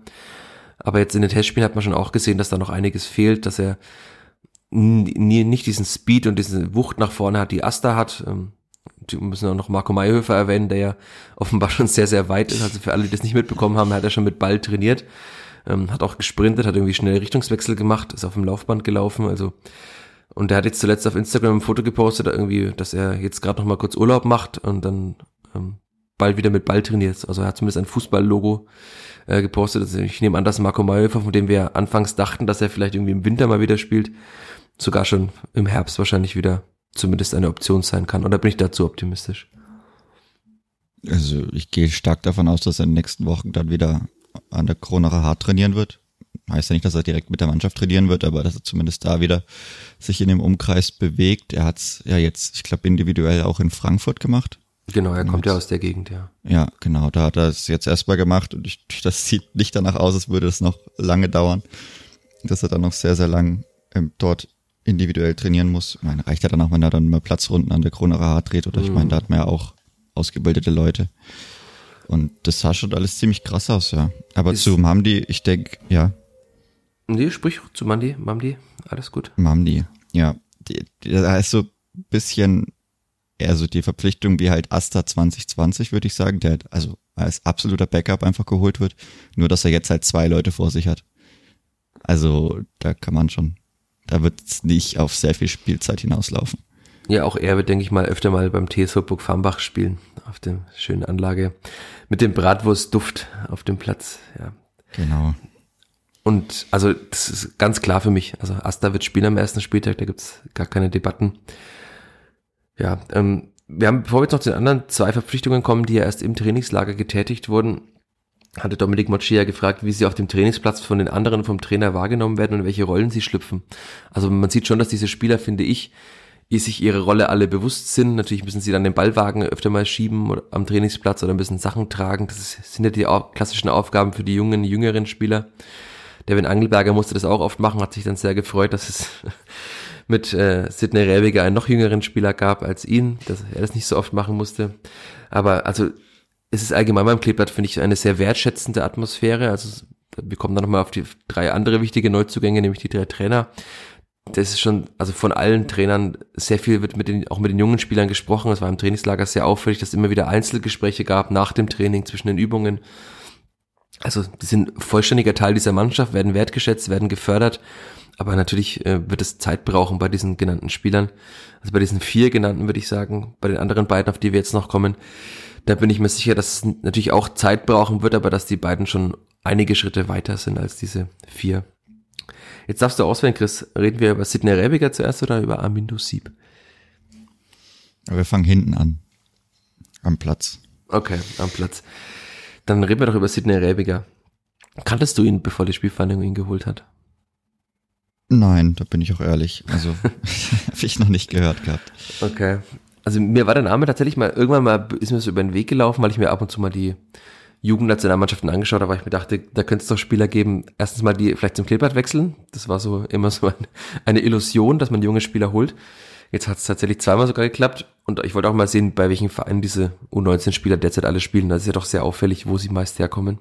Aber jetzt in den Testspielen hat man schon auch gesehen, dass da noch einiges fehlt, dass er nicht diesen Speed und diese Wucht nach vorne hat, die Asta hat. Ähm, die müssen auch noch Marco Mayhöfer erwähnen, der ja offenbar schon sehr, sehr weit ist. Also für alle, die das nicht mitbekommen haben, hat er schon mit Ball trainiert, ähm, hat auch gesprintet, hat irgendwie schnell Richtungswechsel gemacht, ist auf dem Laufband gelaufen. Also und der hat jetzt zuletzt auf Instagram ein Foto gepostet, irgendwie, dass er jetzt gerade noch mal kurz Urlaub macht und dann ähm, bald wieder mit Ball trainiert. Also er hat zumindest ein Fußballlogo äh, gepostet. Also ich nehme an, dass Marco Mayhöfer, von dem wir anfangs dachten, dass er vielleicht irgendwie im Winter mal wieder spielt, sogar schon im Herbst wahrscheinlich wieder zumindest eine Option sein kann. Oder bin ich dazu optimistisch? Also ich gehe stark davon aus, dass er in den nächsten Wochen dann wieder an der Kronacher hart trainieren wird. Heißt ja nicht, dass er direkt mit der Mannschaft trainieren wird, aber dass er zumindest da wieder sich in dem Umkreis bewegt. Er hat es ja jetzt, ich glaube, individuell auch in Frankfurt gemacht. Genau, er kommt ja aus der Gegend, ja. Ja, genau, da hat er es jetzt erstmal gemacht und ich, das sieht nicht danach aus, als würde es noch lange dauern, dass er dann noch sehr, sehr lang ähm, dort individuell trainieren muss. Ich meine, reicht ja dann auch, wenn er dann mal Platzrunden an der Kroner Hart dreht oder mhm. ich meine, da hat man ja auch ausgebildete Leute. Und das sah schon alles ziemlich krass aus, ja. Aber Ist zu Mamdi, ich denke, ja. Nee, sprich zu Mandi, Mamdi, alles gut. Mamdi, ja. Da ist so ein bisschen eher so die Verpflichtung wie halt Asta 2020, würde ich sagen, der halt also als absoluter Backup einfach geholt wird. Nur, dass er jetzt halt zwei Leute vor sich hat. Also, da kann man schon da wird es nicht auf sehr viel Spielzeit hinauslaufen. Ja, auch er wird, denke ich mal, öfter mal beim TSV Burg Farmbach spielen, auf der schönen Anlage. Mit dem Bratwurstduft auf dem Platz, ja. Genau. Und also das ist ganz klar für mich. Also Asta wird spielen am ersten Spieltag, da gibt's gar keine Debatten. Ja, ähm, wir haben, bevor wir jetzt noch zu den anderen zwei Verpflichtungen kommen, die ja erst im Trainingslager getätigt wurden, hatte Dominik Mochia gefragt, wie sie auf dem Trainingsplatz von den anderen vom Trainer wahrgenommen werden und welche Rollen sie schlüpfen. Also man sieht schon, dass diese Spieler, finde ich, sich ihre Rolle alle bewusst sind. Natürlich müssen sie dann den Ballwagen öfter mal schieben oder am Trainingsplatz oder müssen Sachen tragen. Das sind ja die klassischen Aufgaben für die jungen, jüngeren Spieler. Devin Angelberger musste das auch oft machen, hat sich dann sehr gefreut, dass es mit äh, Sidney Rebiger einen noch jüngeren Spieler gab als ihn, dass er das nicht so oft machen musste. Aber also es ist allgemein beim Kleeblatt, finde ich, eine sehr wertschätzende Atmosphäre. Also wir kommen dann nochmal auf die drei andere wichtige Neuzugänge, nämlich die drei Trainer. Das ist schon, also von allen Trainern sehr viel wird mit den, auch mit den jungen Spielern gesprochen. Es war im Trainingslager sehr auffällig, dass es immer wieder Einzelgespräche gab nach dem Training zwischen den Übungen. Also die sind vollständiger Teil dieser Mannschaft, werden wertgeschätzt, werden gefördert. Aber natürlich äh, wird es Zeit brauchen bei diesen genannten Spielern. Also bei diesen vier genannten würde ich sagen, bei den anderen beiden, auf die wir jetzt noch kommen, da bin ich mir sicher, dass es natürlich auch Zeit brauchen wird, aber dass die beiden schon einige Schritte weiter sind als diese vier. Jetzt darfst du auswählen, Chris. Reden wir über Sidney Rebiger zuerst oder über Armindo Sieb? Wir fangen hinten an. Am Platz. Okay, am Platz. Dann reden wir doch über Sidney Rebiger. Kanntest du ihn, bevor die Spielvereinigung ihn geholt hat? Nein, da bin ich auch ehrlich. Also habe ich noch nicht gehört gehabt. Okay also mir war der Name tatsächlich mal, irgendwann mal ist mir so über den Weg gelaufen, weil ich mir ab und zu mal die Jugendnationalmannschaften angeschaut weil ich mir dachte, da könnte es doch Spieler geben, erstens mal die vielleicht zum Kleeblatt wechseln. Das war so immer so ein, eine Illusion, dass man junge Spieler holt. Jetzt hat es tatsächlich zweimal sogar geklappt und ich wollte auch mal sehen, bei welchen Vereinen diese U19-Spieler derzeit alle spielen. Das ist ja doch sehr auffällig, wo sie meist herkommen.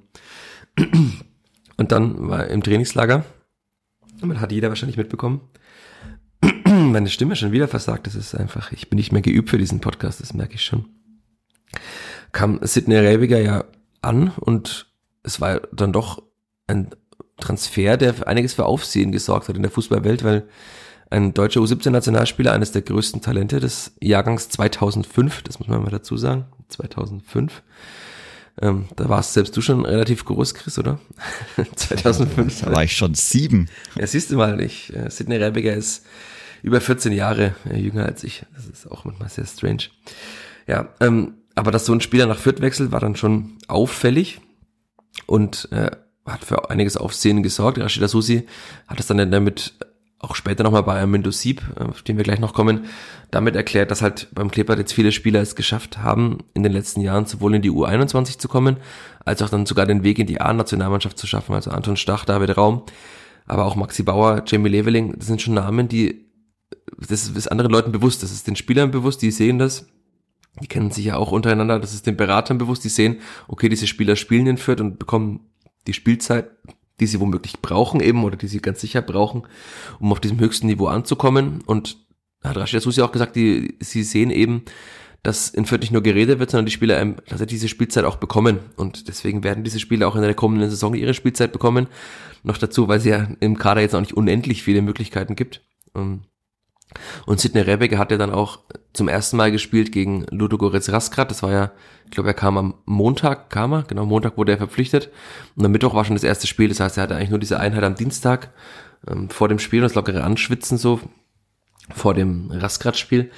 Und dann war im Trainingslager Man hat jeder wahrscheinlich mitbekommen. Meine Stimme schon wieder versagt. Das ist einfach, ich bin nicht mehr geübt für diesen Podcast, das merke ich schon. Kam Sidney Rebiger ja an und es war dann doch ein Transfer, der für einiges für Aufsehen gesorgt hat in der Fußballwelt, weil ein deutscher U17-Nationalspieler, eines der größten Talente des Jahrgangs 2005, das muss man mal dazu sagen, 2005. Ähm, da warst selbst du schon relativ groß, Chris, oder? 2005. Da war ich schon sieben. Ja, siehst du mal nicht. Äh, Sidney Rebiger ist über 14 Jahre äh, jünger als ich. Das ist auch manchmal sehr strange. Ja, ähm, aber dass so ein Spieler nach Fürth wechselt, war dann schon auffällig und äh, hat für einiges Aufsehen gesorgt. Rashida Susi hat es dann damit auch später nochmal bei Armindo Sieb, auf den wir gleich noch kommen, damit erklärt, dass halt beim Kleeblatt jetzt viele Spieler es geschafft haben, in den letzten Jahren sowohl in die U21 zu kommen, als auch dann sogar den Weg in die A-Nationalmannschaft zu schaffen. Also Anton Stach, David Raum, aber auch Maxi Bauer, Jamie Leveling, das sind schon Namen, die, das ist anderen Leuten bewusst, das ist den Spielern bewusst, die sehen das, die kennen sich ja auch untereinander, das ist den Beratern bewusst, die sehen, okay, diese Spieler spielen in Fürth und bekommen die Spielzeit die sie womöglich brauchen eben oder die sie ganz sicher brauchen, um auf diesem höchsten Niveau anzukommen. Und hat Rashida Susi auch gesagt, die, sie sehen eben, dass in Fürth nicht nur geredet wird, sondern die Spieler ähm, tatsächlich diese Spielzeit auch bekommen. Und deswegen werden diese Spieler auch in der kommenden Saison ihre Spielzeit bekommen. Noch dazu, weil sie ja im Kader jetzt auch nicht unendlich viele Möglichkeiten gibt. Ähm, und Sidney Rebecke hat ja dann auch zum ersten Mal gespielt gegen Ludogorets Rasgrad. Das war ja, ich glaube, er kam am Montag, kam er, genau, Montag wurde er verpflichtet. Und am Mittwoch war schon das erste Spiel. Das heißt, er hatte eigentlich nur diese Einheit am Dienstag ähm, vor dem Spiel und das lockere Anschwitzen so vor dem Rasgrad-Spiel.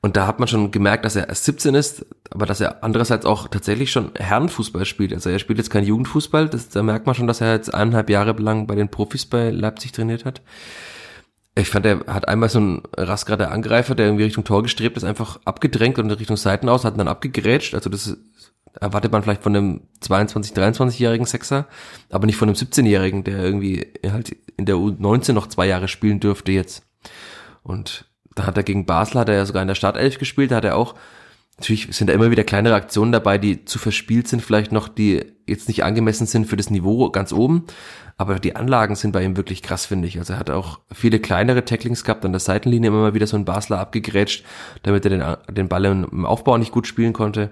Und da hat man schon gemerkt, dass er erst 17 ist, aber dass er andererseits auch tatsächlich schon Herrenfußball spielt. Also er spielt jetzt kein Jugendfußball. Das, da merkt man schon, dass er jetzt eineinhalb Jahre lang bei den Profis bei Leipzig trainiert hat. Ich fand, er hat einmal so einen Rasgrader Angreifer, der irgendwie Richtung Tor gestrebt ist, einfach abgedrängt und Richtung Seiten aus, hat dann abgegrätscht. Also das erwartet man vielleicht von einem 22, 23-jährigen Sechser, aber nicht von einem 17-jährigen, der irgendwie halt in der U19 noch zwei Jahre spielen dürfte jetzt. Und da hat er gegen Basel, hat er ja sogar in der Startelf gespielt, da hat er auch, natürlich sind da immer wieder kleinere Aktionen dabei, die zu verspielt sind, vielleicht noch, die jetzt nicht angemessen sind für das Niveau ganz oben. Aber die Anlagen sind bei ihm wirklich krass, finde ich. Also er hat auch viele kleinere Tacklings gehabt, an der Seitenlinie immer mal wieder so ein Basler abgegrätscht, damit er den, den Ball im Aufbau nicht gut spielen konnte.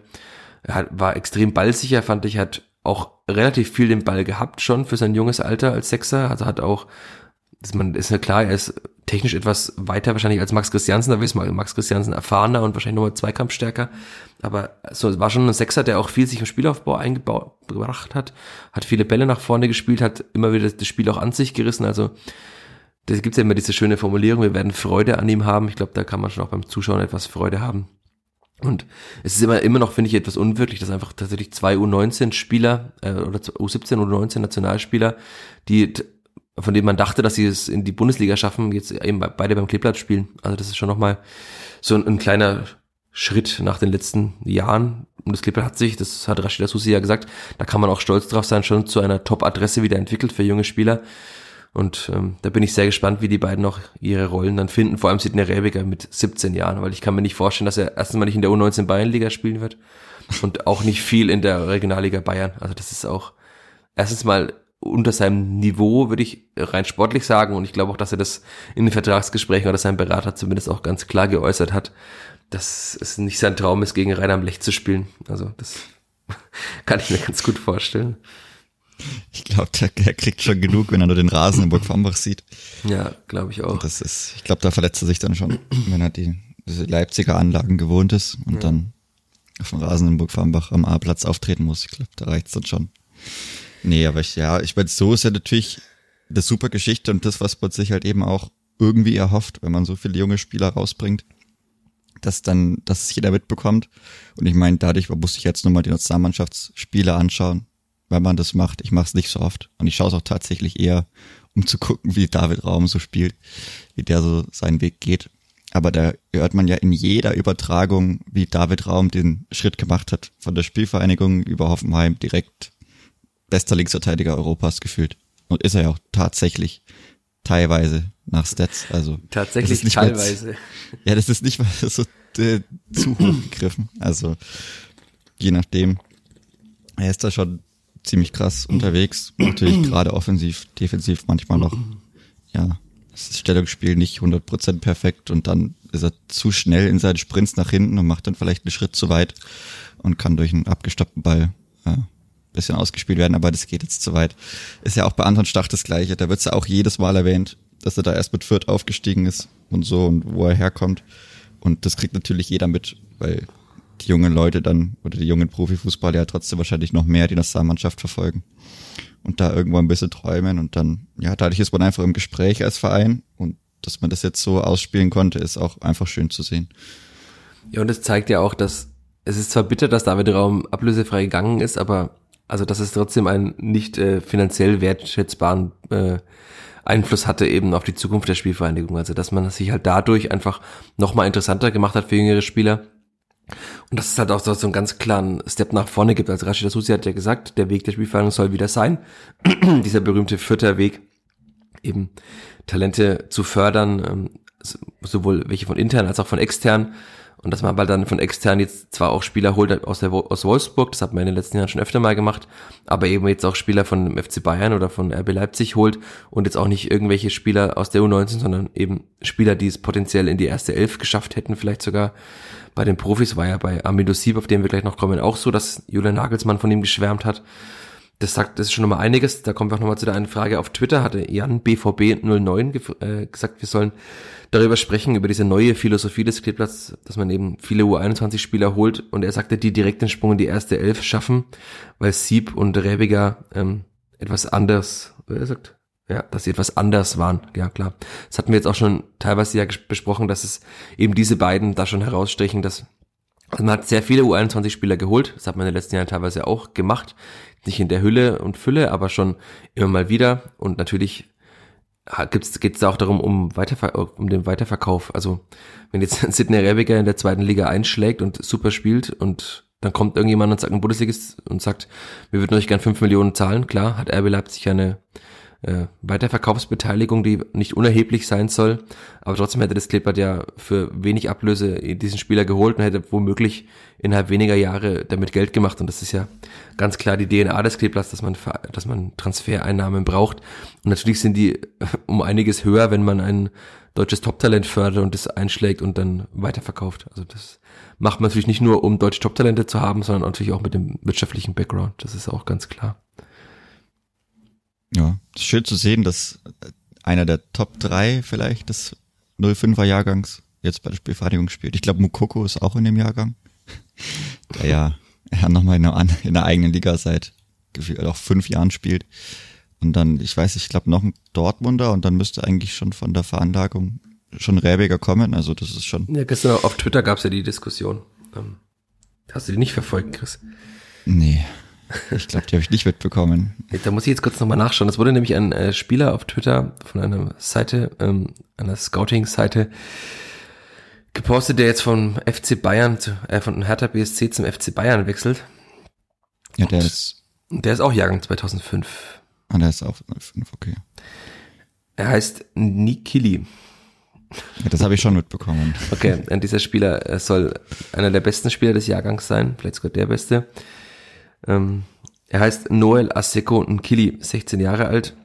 Er hat, war extrem ballsicher, fand ich, hat auch relativ viel den Ball gehabt schon für sein junges Alter als Sechser. Also hat auch, das man ist ja klar, er ist technisch etwas weiter wahrscheinlich als Max Christiansen, da wissen wir, Max Christiansen erfahrener und wahrscheinlich nochmal Zweikampfstärker, aber so war schon ein Sechser, der auch viel sich im Spielaufbau eingebracht hat, hat viele Bälle nach vorne gespielt, hat immer wieder das Spiel auch an sich gerissen, also da gibt's ja immer diese schöne Formulierung, wir werden Freude an ihm haben, ich glaube, da kann man schon auch beim Zuschauen etwas Freude haben. Und es ist immer, immer noch, finde ich, etwas unwirklich, dass einfach tatsächlich zwei U19-Spieler äh, oder U17 oder U19-Nationalspieler, die von denen man dachte, dass sie es in die Bundesliga schaffen, jetzt eben beide beim Kleeblatt spielen. Also das ist schon nochmal so ein, ein, kleiner Schritt nach den letzten Jahren. Und das Kleeblatt hat sich, das hat Rashida Susi ja gesagt, da kann man auch stolz drauf sein, schon zu einer Top-Adresse wieder entwickelt für junge Spieler. Und ähm, da bin ich sehr gespannt, wie die beiden noch ihre Rollen dann finden. Vor allem Sidney Rebiger mit 17 Jahren, weil ich kann mir nicht vorstellen, dass er erstens mal nicht in der U19 Bayernliga spielen wird und auch nicht viel in der Regionalliga Bayern. Also das ist auch erstens mal unter seinem Niveau, würde ich rein sportlich sagen. Und ich glaube auch, dass er das in den Vertragsgesprächen oder sein Berater zumindest auch ganz klar geäußert hat, dass es nicht sein Traum ist, gegen Rainer am Lech zu spielen. Also das kann ich mir ganz gut vorstellen. Ich glaube, der, der, kriegt schon genug, wenn er nur den Rasen in Burg Fambach sieht. Ja, glaube ich auch. Das ist, ich glaube, da verletzt er sich dann schon, wenn er die Leipziger Anlagen gewohnt ist und ja. dann auf dem Rasen in Burg Fambach am A-Platz auftreten muss. Ich glaube, da reicht's dann schon. Nee, aber ich, ja, ich meine, so ist ja natürlich eine super Geschichte und das, was man sich halt eben auch irgendwie erhofft, wenn man so viele junge Spieler rausbringt, dass dann, dass es jeder mitbekommt. Und ich meine, dadurch muss ich jetzt nochmal die Nationalmannschaftsspiele anschauen, wenn man das macht. Ich mache es nicht so oft. Und ich schaue es auch tatsächlich eher, um zu gucken, wie David Raum so spielt, wie der so seinen Weg geht. Aber da hört man ja in jeder Übertragung, wie David Raum den Schritt gemacht hat, von der Spielvereinigung über Hoffenheim direkt bester Linksverteidiger Europas gefühlt. Und ist er ja auch tatsächlich teilweise nach Stats. Also tatsächlich teilweise. Mal, ja, das ist nicht mal so äh, zu hoch gegriffen. Also je nachdem. Er ist da schon ziemlich krass unterwegs. Natürlich gerade offensiv, defensiv manchmal noch ja, das Stellungsspiel nicht 100% perfekt und dann ist er zu schnell in seinen Sprints nach hinten und macht dann vielleicht einen Schritt zu weit und kann durch einen abgestoppten Ball ja, bisschen ausgespielt werden, aber das geht jetzt zu weit. Ist ja auch bei Anton Stach das Gleiche. Da wird ja auch jedes Mal erwähnt, dass er da erst mit Fürth aufgestiegen ist und so und wo er herkommt. Und das kriegt natürlich jeder mit, weil die jungen Leute dann oder die jungen Profifußballer ja trotzdem wahrscheinlich noch mehr die Nationalmannschaft verfolgen und da irgendwo ein bisschen träumen und dann, ja, dadurch ist man einfach im Gespräch als Verein und dass man das jetzt so ausspielen konnte, ist auch einfach schön zu sehen. Ja, und es zeigt ja auch, dass es ist zwar bitter, dass David Raum ablösefrei gegangen ist, aber also dass es trotzdem einen nicht äh, finanziell wertschätzbaren äh, Einfluss hatte eben auf die Zukunft der Spielvereinigung. Also dass man sich halt dadurch einfach nochmal interessanter gemacht hat für jüngere Spieler. Und dass es halt auch so, einen ganz klaren Step nach vorne gibt. Also Rashida Susi hat ja gesagt, der Weg der Spielvereinigung soll wieder sein. Dieser berühmte vierte Weg, eben Talente zu fördern, ähm, sowohl welche von intern als auch von extern und dass man aber dann von extern jetzt zwar auch Spieler holt aus, der, aus Wolfsburg, das hat man in den letzten Jahren schon öfter mal gemacht, aber eben jetzt auch Spieler von dem FC Bayern oder von RB Leipzig holt und jetzt auch nicht irgendwelche Spieler aus der U19, sondern eben Spieler, die es potenziell in die erste Elf geschafft hätten, vielleicht sogar. Bei den Profis war ja bei Amido Sieb, auf den wir gleich noch kommen, auch so, dass Julian Nagelsmann von ihm geschwärmt hat. Das sagt, das ist schon nochmal einiges. Da kommen wir auch nochmal zu der einen Frage. Auf Twitter hatte Jan BVB09 äh, gesagt, wir sollen darüber sprechen, über diese neue Philosophie des Kleeblatts, dass man eben viele U21-Spieler holt und er sagte, die direkt den Sprung in die erste Elf schaffen, weil Sieb und Rebiger ähm, etwas anders, er sagt, ja, dass sie etwas anders waren, ja klar. Das hatten wir jetzt auch schon teilweise ja besprochen, dass es eben diese beiden da schon herausstechen, dass also man hat sehr viele U21-Spieler geholt, das hat man in den letzten Jahren teilweise auch gemacht, nicht in der Hülle und Fülle, aber schon immer mal wieder und natürlich geht's da auch darum, um, Weiterver um den Weiterverkauf. Also wenn jetzt Sidney Rebiger in der zweiten Liga einschlägt und super spielt und dann kommt irgendjemand und sagt, ein Bundesligist und sagt, wir würden euch gern fünf Millionen zahlen. Klar, hat RB Leipzig eine äh, Weiterverkaufsbeteiligung, die nicht unerheblich sein soll. Aber trotzdem hätte das Klippert ja für wenig Ablöse diesen Spieler geholt und hätte womöglich innerhalb weniger Jahre damit Geld gemacht. Und das ist ja ganz klar die DNA des Kleeblatts, dass man, dass man Transfereinnahmen braucht. Und natürlich sind die um einiges höher, wenn man ein deutsches Top-Talent fördert und das einschlägt und dann weiterverkauft. Also das macht man natürlich nicht nur, um deutsche Top-Talente zu haben, sondern natürlich auch mit dem wirtschaftlichen Background. Das ist auch ganz klar. Ja, ist schön zu sehen, dass einer der Top 3 vielleicht des 05er Jahrgangs jetzt bei der Spielvereinigung spielt. Ich glaube, Mukoko ist auch in dem Jahrgang. Der ja, ja nochmal in, einer, in der eigenen Liga seit gefühlt auch fünf Jahren spielt. Und dann, ich weiß, ich glaube noch ein Dortmunder und dann müsste eigentlich schon von der Veranlagung schon Räbiger kommen. Also das ist schon. Ja, gestern auf Twitter gab es ja die Diskussion. Ähm, hast du die nicht verfolgt, Chris? Nee. Ich glaube, die habe ich nicht mitbekommen. Da muss ich jetzt kurz nochmal nachschauen. Das wurde nämlich ein äh, Spieler auf Twitter von einer Seite, ähm, einer Scouting-Seite gepostet, der jetzt vom FC Bayern, zu, äh, von Hertha BSC zum FC Bayern wechselt. Ja, der ist. Der ist auch Jahrgang 2005. Ah, der ist auch 2005, okay. Er heißt Nikili. Ja, das habe ich schon mitbekommen. Okay, und dieser Spieler soll einer der besten Spieler des Jahrgangs sein, vielleicht sogar der beste. Ähm, er heißt Noel Aseko Nkili, 16 Jahre alt,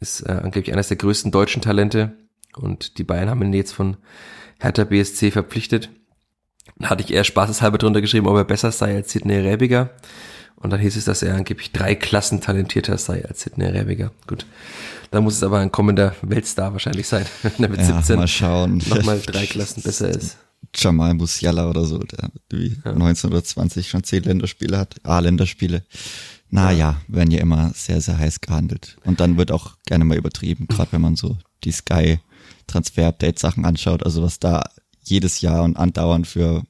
ist äh, angeblich eines der größten deutschen Talente und die Bayern haben ihn jetzt von Hertha BSC verpflichtet. Da hatte ich eher spaßeshalber drunter geschrieben, ob er besser sei als Sidney Rebiger. Und dann hieß es, dass er angeblich drei Klassen talentierter sei als Sidney Rebiger. Gut. Da muss es aber ein kommender Weltstar wahrscheinlich sein, wenn er mit ja, 17 mal schauen. nochmal drei Klassen besser ist. Jamal Musiala oder so, der wie ja. 19 oder 20 schon zehn Länderspiele hat, A-Länderspiele. Naja, ja. werden ja immer sehr, sehr heiß gehandelt. Und dann wird auch gerne mal übertrieben, gerade wenn man so die Sky Transfer-Update-Sachen anschaut, also was da jedes Jahr und andauernd für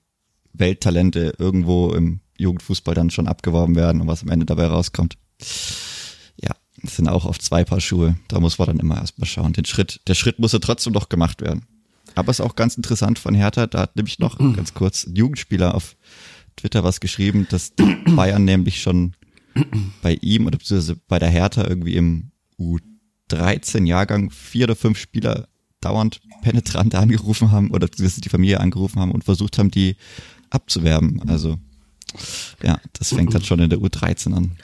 Welttalente irgendwo im Jugendfußball dann schon abgeworben werden und was am Ende dabei rauskommt. Ja, das sind auch oft zwei Paar Schuhe. Da muss man dann immer erstmal schauen. Den Schritt, der Schritt muss ja trotzdem noch gemacht werden. Aber es ist auch ganz interessant von Hertha, da hat nämlich noch ganz kurz ein Jugendspieler auf Twitter was geschrieben, dass Bayern nämlich schon bei ihm oder beziehungsweise bei der Hertha irgendwie im U13-Jahrgang vier oder fünf Spieler dauernd penetrant angerufen haben oder die Familie angerufen haben und versucht haben, die abzuwerben. Also ja, das fängt halt schon in der U13 an.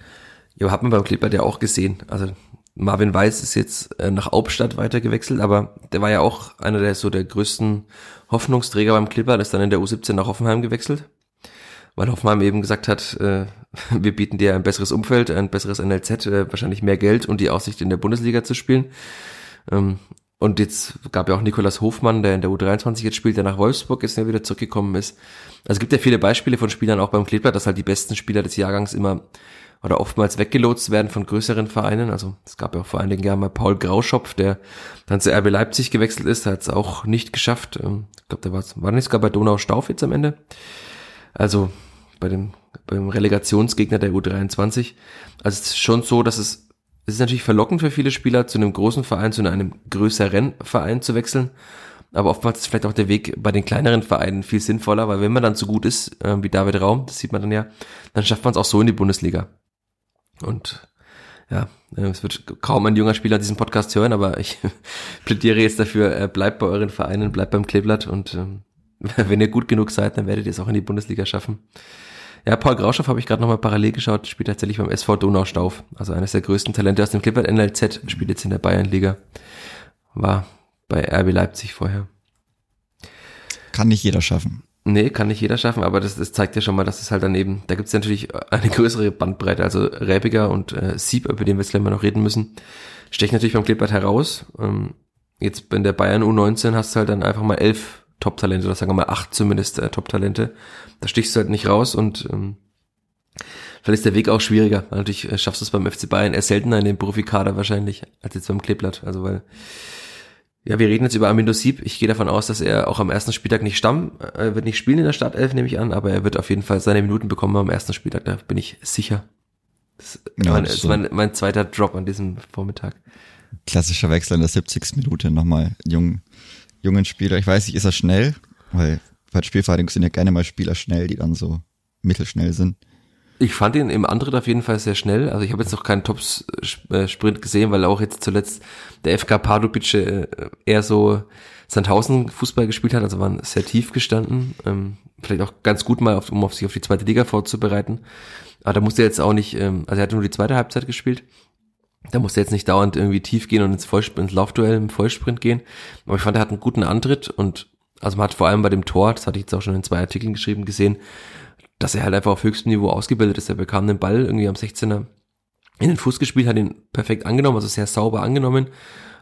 Ja, hat man beim Clipper ja auch gesehen. Also Marvin Weiß ist jetzt äh, nach Hauptstadt weitergewechselt, aber der war ja auch einer der so der größten Hoffnungsträger beim Clipper, der ist dann in der U17 nach Hoffenheim gewechselt, weil Hoffenheim eben gesagt hat, äh, wir bieten dir ein besseres Umfeld, ein besseres NLZ, äh, wahrscheinlich mehr Geld und die Aussicht in der Bundesliga zu spielen. Ähm, und jetzt gab ja auch Nikolas Hofmann, der in der U23 jetzt spielt, der nach Wolfsburg ist, der wieder zurückgekommen ist. Also es gibt ja viele Beispiele von Spielern auch beim Kleeblatt, dass halt die besten Spieler des Jahrgangs immer oder oftmals weggelotst werden von größeren Vereinen. Also es gab ja auch vor einigen Jahren mal Paul Grauschopf, der dann zu RB Leipzig gewechselt ist, hat es auch nicht geschafft. Ähm, ich glaube, der war, war nicht sogar bei Donau Stauf jetzt am Ende. Also bei dem beim Relegationsgegner der U23. Also es ist schon so, dass es es ist natürlich verlockend für viele Spieler, zu einem großen Verein, zu einem größeren Verein zu wechseln. Aber oftmals ist vielleicht auch der Weg bei den kleineren Vereinen viel sinnvoller, weil wenn man dann so gut ist, äh, wie David Raum, das sieht man dann ja, dann schafft man es auch so in die Bundesliga. Und ja, äh, es wird kaum ein junger Spieler diesen Podcast hören, aber ich plädiere jetzt dafür, äh, bleibt bei euren Vereinen, bleibt beim Kleeblatt und ähm, wenn ihr gut genug seid, dann werdet ihr es auch in die Bundesliga schaffen. Ja, Paul Grauschow habe ich gerade nochmal parallel geschaut, spielt tatsächlich beim SV Donaustauf. Also eines der größten Talente aus dem Clippert NLZ, spielt jetzt in der Bayernliga. War bei RB Leipzig vorher. Kann nicht jeder schaffen. Nee, kann nicht jeder schaffen, aber das, das zeigt ja schon mal, dass es halt daneben, da gibt es natürlich eine größere Bandbreite. Also Räbiger und äh, Sieb, über den wir jetzt mal noch reden müssen, stechen natürlich beim Clippert heraus. Ähm, jetzt in der Bayern U19 hast du halt dann einfach mal elf Top-Talente, oder sagen wir mal acht zumindest äh, Top-Talente. Da stichst du halt nicht raus und ähm, vielleicht ist der Weg auch schwieriger. Natürlich äh, schaffst du es beim FC Bayern eher seltener in den Profikader wahrscheinlich, als jetzt beim Kleeblatt. Also weil, ja, wir reden jetzt über Amindo Sieb. Ich gehe davon aus, dass er auch am ersten Spieltag nicht stammen, äh, wird nicht spielen in der Startelf, nehme ich an, aber er wird auf jeden Fall seine Minuten bekommen am ersten Spieltag, da bin ich sicher. Das, ja, mein, das ist mein, mein zweiter Drop an diesem Vormittag. Klassischer Wechsel in der 70. Minute nochmal jung jungen Spieler. Ich weiß nicht, ist er schnell? Weil bei Spielverteidigung sind ja gerne mal Spieler schnell, die dann so mittelschnell sind. Ich fand ihn im Antritt auf jeden Fall sehr schnell. Also ich habe jetzt noch keinen Top-Sprint gesehen, weil auch jetzt zuletzt der FK Pardubice äh, eher so Sandhausen Fußball gespielt hat, also waren sehr tief gestanden. Ähm, vielleicht auch ganz gut mal, um auf sich auf die zweite Liga vorzubereiten. Aber da musste er jetzt auch nicht, ähm, also er hat nur die zweite Halbzeit gespielt. Da musste jetzt nicht dauernd irgendwie tief gehen und ins, Vollsprint, ins Laufduell im Vollsprint gehen. Aber ich fand, er hat einen guten Antritt und also man hat vor allem bei dem Tor, das hatte ich jetzt auch schon in zwei Artikeln geschrieben, gesehen, dass er halt einfach auf höchstem Niveau ausgebildet ist. Er bekam den Ball irgendwie am 16er in den Fuß gespielt, hat ihn perfekt angenommen, also sehr sauber angenommen.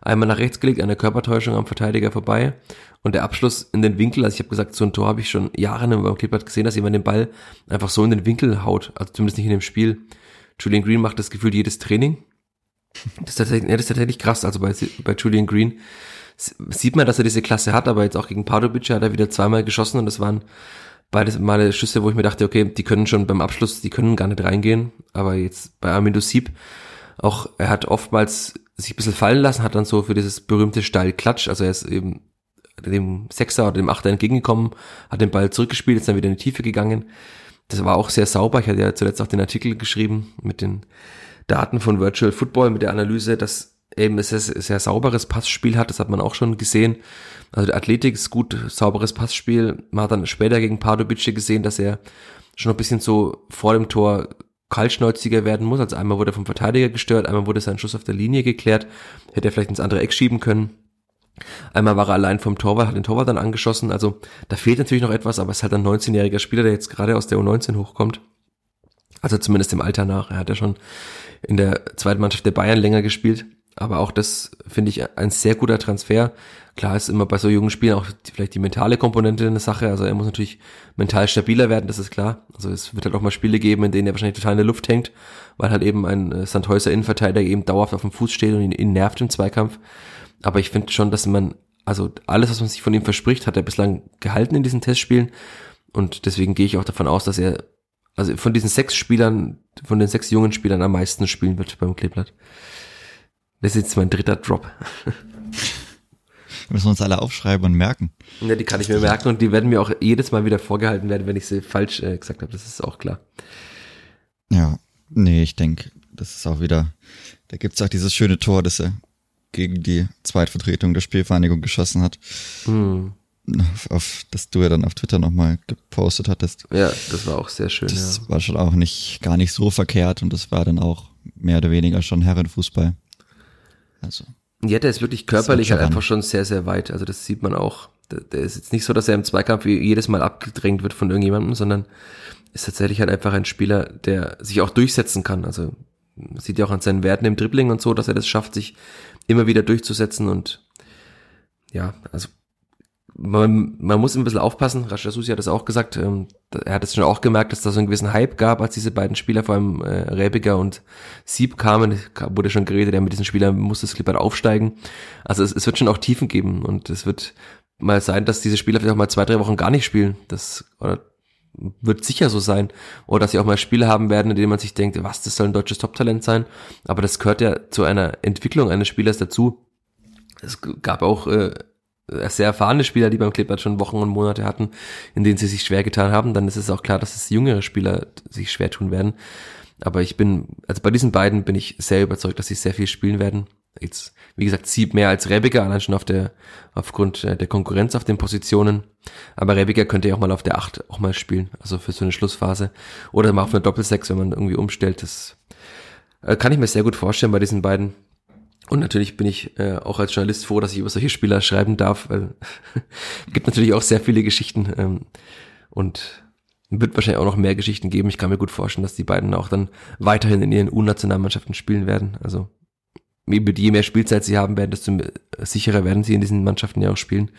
Einmal nach rechts gelegt, eine Körpertäuschung am Verteidiger vorbei und der Abschluss in den Winkel. Also ich habe gesagt, so ein Tor habe ich schon Jahre beim Clippert gesehen, dass jemand den Ball einfach so in den Winkel haut, also zumindest nicht in dem Spiel. Julian Green macht das Gefühl jedes Training das ist tatsächlich, ja, das ist tatsächlich krass. Also bei, bei Julian Green sieht man, dass er diese Klasse hat, aber jetzt auch gegen Pardubic hat er wieder zweimal geschossen und das waren beides Male Schüsse, wo ich mir dachte, okay, die können schon beim Abschluss, die können gar nicht reingehen. Aber jetzt bei Armindo Sieb, auch er hat oftmals sich ein bisschen fallen lassen, hat dann so für dieses berühmte Steil Klatsch, also er ist eben dem Sechser oder dem Achter entgegengekommen, hat den Ball zurückgespielt, ist dann wieder in die Tiefe gegangen. Das war auch sehr sauber. Ich hatte ja zuletzt auch den Artikel geschrieben mit den Daten von Virtual Football mit der Analyse, dass eben ein sehr sauberes Passspiel hat, das hat man auch schon gesehen. Also der Athletik ist gut, sauberes Passspiel. Man hat dann später gegen Pardubice gesehen, dass er schon ein bisschen so vor dem Tor kaltschnäuziger werden muss. Also einmal wurde er vom Verteidiger gestört, einmal wurde sein Schuss auf der Linie geklärt, hätte er vielleicht ins andere Eck schieben können. Einmal war er allein vom Torwart, hat den Torwart dann angeschossen. Also da fehlt natürlich noch etwas, aber es ist halt ein 19-jähriger Spieler, der jetzt gerade aus der U19 hochkommt. Also zumindest im Alter nach. Er hat ja schon in der zweiten Mannschaft der Bayern länger gespielt. Aber auch das finde ich ein sehr guter Transfer. Klar ist immer bei so jungen Spielen auch vielleicht die mentale Komponente eine Sache. Also er muss natürlich mental stabiler werden, das ist klar. Also es wird halt auch mal Spiele geben, in denen er wahrscheinlich total in der Luft hängt, weil halt eben ein äh, Sandhäuser Innenverteidiger eben dauerhaft auf dem Fuß steht und ihn, ihn nervt im Zweikampf. Aber ich finde schon, dass man, also alles, was man sich von ihm verspricht, hat er bislang gehalten in diesen Testspielen. Und deswegen gehe ich auch davon aus, dass er also von diesen sechs Spielern, von den sechs jungen Spielern am meisten spielen wird beim Kleeblatt. Das ist jetzt mein dritter Drop. Müssen wir uns alle aufschreiben und merken. Ja, die kann ich mir merken und die werden mir auch jedes Mal wieder vorgehalten werden, wenn ich sie falsch äh, gesagt habe. Das ist auch klar. Ja, nee, ich denke, das ist auch wieder, da gibt's auch dieses schöne Tor, das er gegen die Zweitvertretung der Spielvereinigung geschossen hat. Hm auf, das du ja dann auf Twitter nochmal gepostet hattest. Ja, das war auch sehr schön. Das ja. war schon auch nicht gar nicht so verkehrt und das war dann auch mehr oder weniger schon Herrenfußball. Also. Ja, der ist wirklich körperlich halt einfach schon sehr, sehr weit. Also das sieht man auch. Der, ist jetzt nicht so, dass er im Zweikampf jedes Mal abgedrängt wird von irgendjemandem, sondern ist tatsächlich halt einfach ein Spieler, der sich auch durchsetzen kann. Also man sieht ja auch an seinen Werten im Dribbling und so, dass er das schafft, sich immer wieder durchzusetzen und ja, also man, man muss ein bisschen aufpassen. Rashida Susi hat das auch gesagt. Ähm, er hat es schon auch gemerkt, dass da so einen gewissen Hype gab, als diese beiden Spieler, vor allem äh, Rebiger und Sieb kamen. Wurde schon geredet, ja, mit diesen Spielern muss das Clippert aufsteigen. Also es, es wird schon auch Tiefen geben und es wird mal sein, dass diese Spieler vielleicht auch mal zwei, drei Wochen gar nicht spielen. Das oder wird sicher so sein. Oder dass sie auch mal Spiele haben werden, in denen man sich denkt, was, das soll ein deutsches Top-Talent sein. Aber das gehört ja zu einer Entwicklung eines Spielers dazu. Es gab auch äh, sehr erfahrene Spieler, die beim Clippert schon Wochen und Monate hatten, in denen sie sich schwer getan haben. Dann ist es auch klar, dass es jüngere Spieler sich schwer tun werden. Aber ich bin, also bei diesen beiden bin ich sehr überzeugt, dass sie sehr viel spielen werden. Jetzt, wie gesagt, Sieb mehr als Rebiger, allein schon auf der, aufgrund äh, der Konkurrenz auf den Positionen. Aber Rebiger könnte ja auch mal auf der 8 auch mal spielen, also für so eine Schlussphase. Oder mal auf eine Doppelsechs, wenn man irgendwie umstellt. Das äh, kann ich mir sehr gut vorstellen bei diesen beiden. Und natürlich bin ich äh, auch als Journalist froh, dass ich über solche Spieler schreiben darf, weil gibt natürlich auch sehr viele Geschichten ähm, und wird wahrscheinlich auch noch mehr Geschichten geben. Ich kann mir gut vorstellen, dass die beiden auch dann weiterhin in ihren U-Nationalmannschaften spielen werden. Also je mehr Spielzeit sie haben werden, desto sicherer werden sie in diesen Mannschaften ja auch spielen.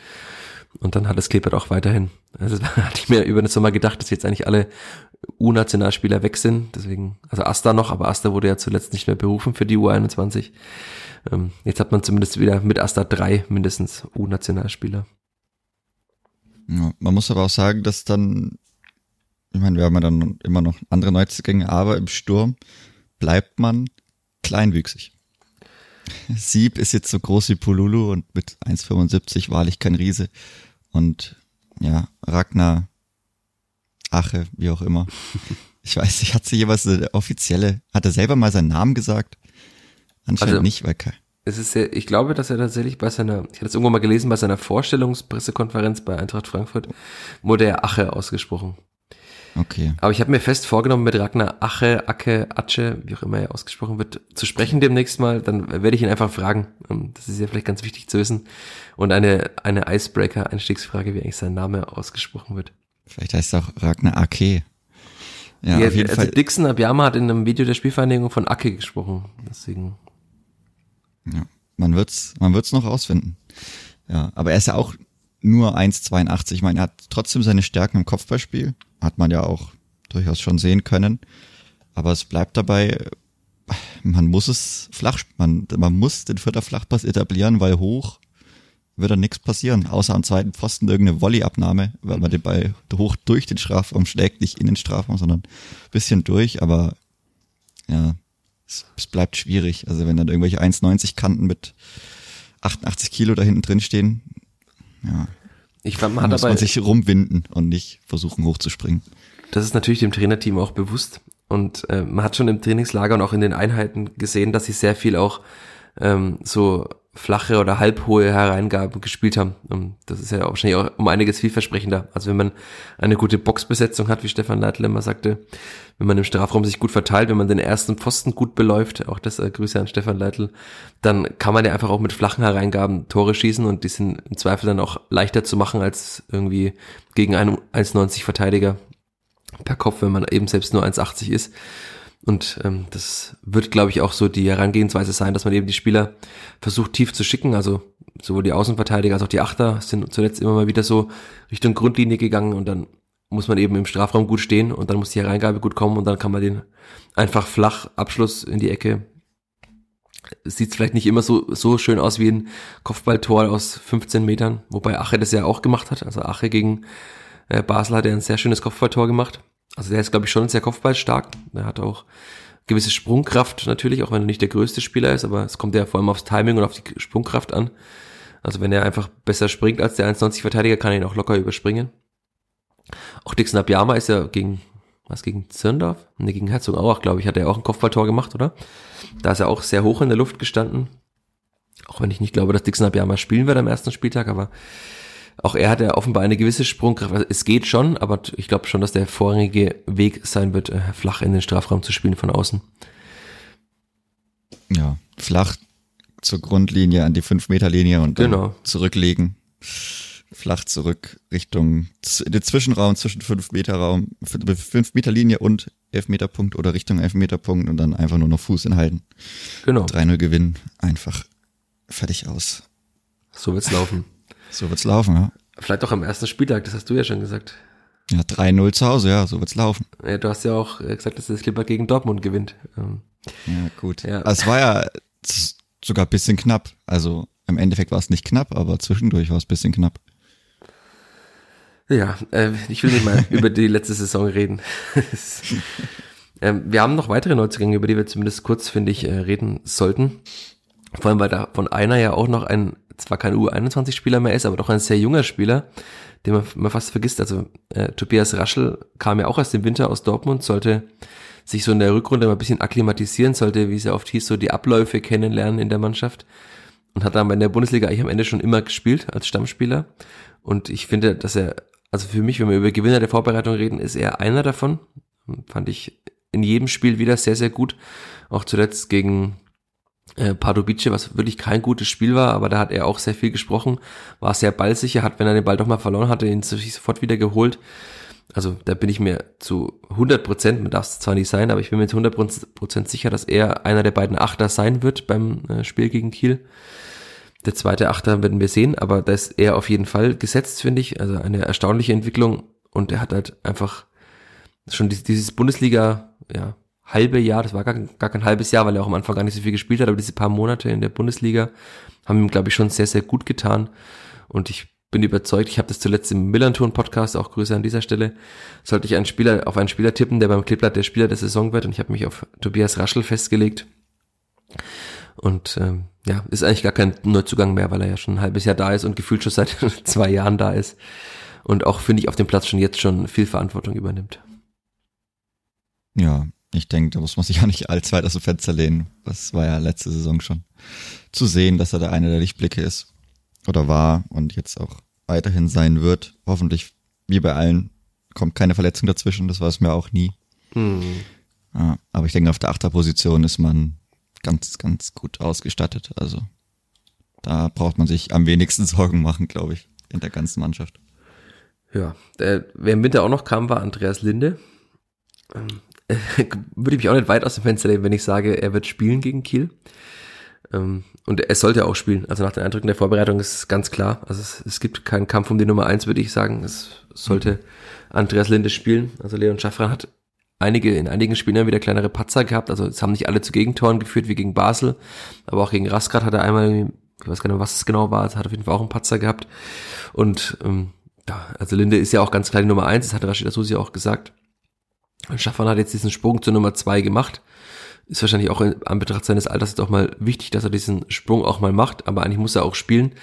Und dann hat das Clippert auch weiterhin. Also hatte ich mir über den Sommer gedacht, dass jetzt eigentlich alle U-Nationalspieler weg sind. Deswegen, also Asta noch, aber Asta wurde ja zuletzt nicht mehr berufen für die U21. Ähm, jetzt hat man zumindest wieder mit Asta drei mindestens U-Nationalspieler. Ja, man muss aber auch sagen, dass dann, ich meine, wir haben ja dann immer noch andere Neuzugänge, aber im Sturm bleibt man kleinwüchsig. Sieb ist jetzt so groß wie Pululu und mit 1,75 wahrlich kein Riese. Und ja, Ragnar, Ache, wie auch immer. Ich weiß nicht, hat sie jeweils eine offizielle, hat er selber mal seinen Namen gesagt? Anscheinend also, nicht, weil kein. Es ist sehr, ich glaube, dass er tatsächlich bei seiner, ich hatte es irgendwo mal gelesen, bei seiner Vorstellungspressekonferenz bei Eintracht Frankfurt wurde er Ache ausgesprochen. Okay. Aber ich habe mir fest vorgenommen, mit Ragnar Ache, Acke, Atsche, wie auch immer er ausgesprochen wird, zu sprechen demnächst mal. Dann werde ich ihn einfach fragen. Ähm, das ist ja vielleicht ganz wichtig zu wissen. Und eine, eine Icebreaker-Einstiegsfrage, wie eigentlich sein Name ausgesprochen wird. Vielleicht heißt es auch Ragnar Ake. Ja, ja auf jeden also Fall. Dixon Abiyama hat in einem Video der Spielvereinigung von Acke gesprochen. Deswegen. Ja, man wird's, man wird's noch rausfinden. Ja, aber er ist ja auch nur 1,82. Ich meine, er hat trotzdem seine Stärken im Kopfballspiel. Hat man ja auch durchaus schon sehen können. Aber es bleibt dabei, man muss es flach, man, man muss den vierter Flachpass etablieren, weil hoch wird da nichts passieren, außer am zweiten Pfosten irgendeine Volleyabnahme, weil man den Ball hoch durch den Strafraum schlägt, nicht in den Strafraum, sondern ein bisschen durch, aber ja, es, es bleibt schwierig. Also wenn dann irgendwelche 1,90 Kanten mit 88 Kilo da hinten drin stehen, ja, ich fand, man hat muss man sich rumwinden und nicht versuchen hochzuspringen. Das ist natürlich dem Trainerteam auch bewusst. Und äh, man hat schon im Trainingslager und auch in den Einheiten gesehen, dass sie sehr viel auch ähm, so flache oder halbhohe Hereingaben gespielt haben. Und das ist ja wahrscheinlich auch um einiges vielversprechender. Also wenn man eine gute Boxbesetzung hat, wie Stefan Leitl immer sagte, wenn man im Strafraum sich gut verteilt, wenn man den ersten Pfosten gut beläuft, auch das äh, Grüße an Stefan Leitl, dann kann man ja einfach auch mit flachen Hereingaben Tore schießen und die sind im Zweifel dann auch leichter zu machen als irgendwie gegen einen 1,90 Verteidiger per Kopf, wenn man eben selbst nur 1,80 ist. Und ähm, das wird, glaube ich, auch so die Herangehensweise sein, dass man eben die Spieler versucht tief zu schicken. Also sowohl die Außenverteidiger als auch die Achter sind zuletzt immer mal wieder so Richtung Grundlinie gegangen und dann muss man eben im Strafraum gut stehen und dann muss die Hereingabe gut kommen und dann kann man den einfach flach Abschluss in die Ecke. Sieht vielleicht nicht immer so, so schön aus wie ein Kopfballtor aus 15 Metern, wobei Ache das ja auch gemacht hat. Also Ache gegen äh, Basel hat er ein sehr schönes Kopfballtor gemacht. Also der ist, glaube ich, schon sehr kopfballstark. Der hat auch gewisse Sprungkraft natürlich, auch wenn er nicht der größte Spieler ist, aber es kommt ja vor allem aufs Timing und auf die Sprungkraft an. Also wenn er einfach besser springt als der 1,90 Verteidiger, kann er ihn auch locker überspringen. Auch Dixon Abiyama ist ja gegen, was, gegen Zirndorf? Ne, gegen Herzogenaurach, glaube ich, hat er auch ein Kopfballtor gemacht, oder? Da ist er auch sehr hoch in der Luft gestanden. Auch wenn ich nicht glaube, dass Dixon Abiyama spielen wird am ersten Spieltag, aber auch er hat ja offenbar eine gewisse Sprungkraft. Also es geht schon, aber ich glaube schon, dass der vorrangige Weg sein wird, äh, flach in den Strafraum zu spielen von außen. Ja, flach zur Grundlinie an die 5-Meter-Linie und dann Genau. zurücklegen. Flach zurück Richtung den Zwischenraum zwischen 5-Meter-Raum, 5-Meter-Linie und 11-Meter-Punkt oder Richtung 11-Meter-Punkt und dann einfach nur noch Fuß hinhalten. Genau. 3-0 gewinnen. Einfach fertig aus. So wird's laufen. So wird's laufen, ja. Vielleicht auch am ersten Spieltag, das hast du ja schon gesagt. Ja, 3-0 zu Hause, ja, so wird's laufen. Ja, du hast ja auch äh, gesagt, dass das Clipper gegen Dortmund gewinnt. Ähm, Ja, gut. Ja. Es war ja sogar ein bisschen knapp. Also im Endeffekt war es nicht knapp, aber zwischendurch war es ein bisschen knapp. Ja, äh, ich will nicht mal über die letzte Saison reden. Ähm, wir haben noch weitere Neuzugänge, über die wir zumindest kurz, finde ich, äh, reden sollten. Vor allem, weil da von einer ja auch noch ein, zwar kein U21-Spieler mehr ist, aber doch ein sehr junger Spieler, den man, man fast vergisst. Also äh, Tobias Raschel kam ja auch erst im Winter aus Dortmund, sollte sich so in der Rückrunde mal ein bisschen akklimatisieren, sollte, wie es ja oft hieß, so die Abläufe kennenlernen in der Mannschaft und hat dann in der Bundesliga eigentlich am Ende schon immer gespielt als Stammspieler. Und ich finde, dass er, also für mich, wenn wir über Gewinner der Vorbereitung reden, ist er einer davon. Fand ich in jedem Spiel wieder sehr, sehr gut. Auch zuletzt gegen äh, Pardubice, was wirklich kein gutes Spiel war, aber da hat er auch sehr viel gesprochen, war sehr ballsicher, hat, wenn er den Ball doch mal verloren hatte, ihn sofort wieder geholt. Also da bin ich mir zu 100 Prozent, man darf es zwar nicht sein, aber ich bin mir zu 100 Prozent sicher, dass er einer der beiden Achter sein wird beim äh, Spiel gegen Kiel. Der zweite Achter werden wir sehen, aber da ist er auf jeden Fall gesetzt, finde ich. Also eine erstaunliche Entwicklung und er hat halt einfach schon dieses Bundesliga, ja, halbe Jahr, das war gar, gar kein halbes Jahr, weil er auch am Anfang gar nicht so viel gespielt hat, aber diese paar Monate in der Bundesliga haben ihm, glaube ich, schon sehr, sehr gut getan. Und ich bin überzeugt, ich habe das zuletzt im Millanton-Podcast, auch Grüße an dieser Stelle, sollte ich einen Spieler, auf einen Spieler tippen, der beim Kleeblatt der Spieler der Saison wird. Und ich habe mich auf Tobias Raschel festgelegt. Und ähm, ja, ist eigentlich gar kein Neuzugang mehr, weil er ja schon ein halbes Jahr da ist und gefühlt schon seit zwei Jahren da ist. Und auch, finde ich, auf dem Platz schon jetzt schon viel Verantwortung übernimmt. Ja, ich denke, da muss man sich auch nicht allzu weit aus dem Fenster lehnen. Das war ja letzte Saison schon zu sehen, dass er da einer der Lichtblicke ist oder war und jetzt auch weiterhin sein wird. Hoffentlich, wie bei allen, kommt keine Verletzung dazwischen. Das war es mir auch nie. Hm. Ja, aber ich denke, auf der Achterposition ist man ganz, ganz gut ausgestattet. Also da braucht man sich am wenigsten Sorgen machen, glaube ich, in der ganzen Mannschaft. Ja, der, wer im Winter auch noch kam, war Andreas Linde. Ähm, würde ich mich auch nicht weit aus dem Fenster lehnen, wenn ich sage, er wird spielen gegen Kiel. Ähm, und er sollte auch spielen. Also nach den Eindrücken der Vorbereitung ist es ganz klar. Also es, es gibt keinen Kampf um die Nummer eins, würde ich sagen. Es sollte Andreas Linde spielen. Also Leon Schaffran hat einige, in einigen Spielen ja wieder kleinere Patzer gehabt. Also es haben nicht alle zu Gegentoren geführt, wie gegen Basel. Aber auch gegen Rasgrad hat er einmal, ich weiß gar nicht, was es genau war, hat auf jeden Fall auch einen Patzer gehabt. Und ähm, ja, also Linde ist ja auch ganz klar die Nummer eins, das hat Rashida Susi auch gesagt. Und Schaffern hat jetzt diesen Sprung zur Nummer zwei gemacht. Ist wahrscheinlich auch in Anbetracht seines Alters jetzt auch mal wichtig, dass er diesen Sprung auch mal macht, aber eigentlich muss er auch spielen.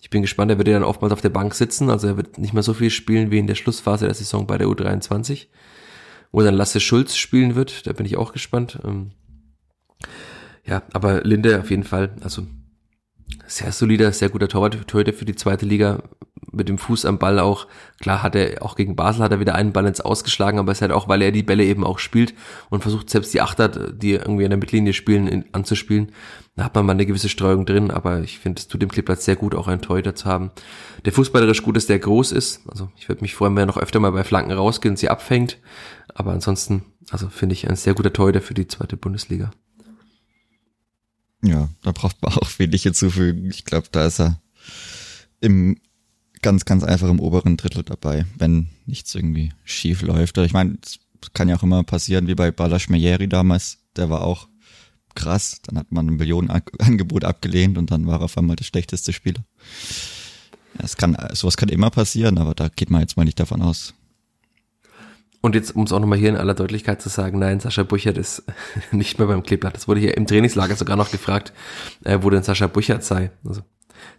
Ich bin gespannt, er wird ja dann oftmals auf der Bank sitzen, also er wird nicht mehr so viel spielen wie in der Schlussphase der Saison bei der U23, wo dann Lasse Schulz spielen wird, da bin ich auch gespannt. Ähm, Ja, aber Linde auf jeden Fall, also sehr solider, sehr guter Torwart, Torhüter für die zweite Liga, mit dem Fuß am Ball auch. Klar hat er, auch gegen Basel hat er wieder einen Ball ins Ausgeschlagen, aber es halt auch, weil er die Bälle eben auch spielt und versucht selbst die Achter, die irgendwie in der Mittellinie spielen, in, anzuspielen. Da hat man mal eine gewisse Streuung drin, aber ich finde, es tut dem Kleeblatt sehr gut, auch einen Torhüter zu haben. Der fußballerisch gut ist, der groß ist. Also ich würde mich freuen, wenn er noch öfter mal bei Flanken rausgeht und sie abfängt. Aber ansonsten, also finde ich ein sehr guter Torhüter für die zweite Bundesliga. Ja, da braucht man auch wenig hinzufügen. Ich glaube, da ist er im ganz, ganz einfach im oberen Drittel dabei, wenn nichts irgendwie schief läuft. Ich meine, es kann ja auch immer passieren, wie bei Balasch Mejeri damals. Der war auch krass. Dann hat man ein Millionenangebot abgelehnt und dann war er auf einmal der schlechteste Spieler. Ja, es kann, sowas kann immer passieren, aber da geht man jetzt mal nicht davon aus. Und jetzt, um es auch nochmal hier in aller Deutlichkeit zu sagen, nein, Sascha Buchert ist nicht mehr beim Kleeblatt. Das wurde hier im Trainingslager sogar noch gefragt, äh, wo denn Sascha Buchert sei. Also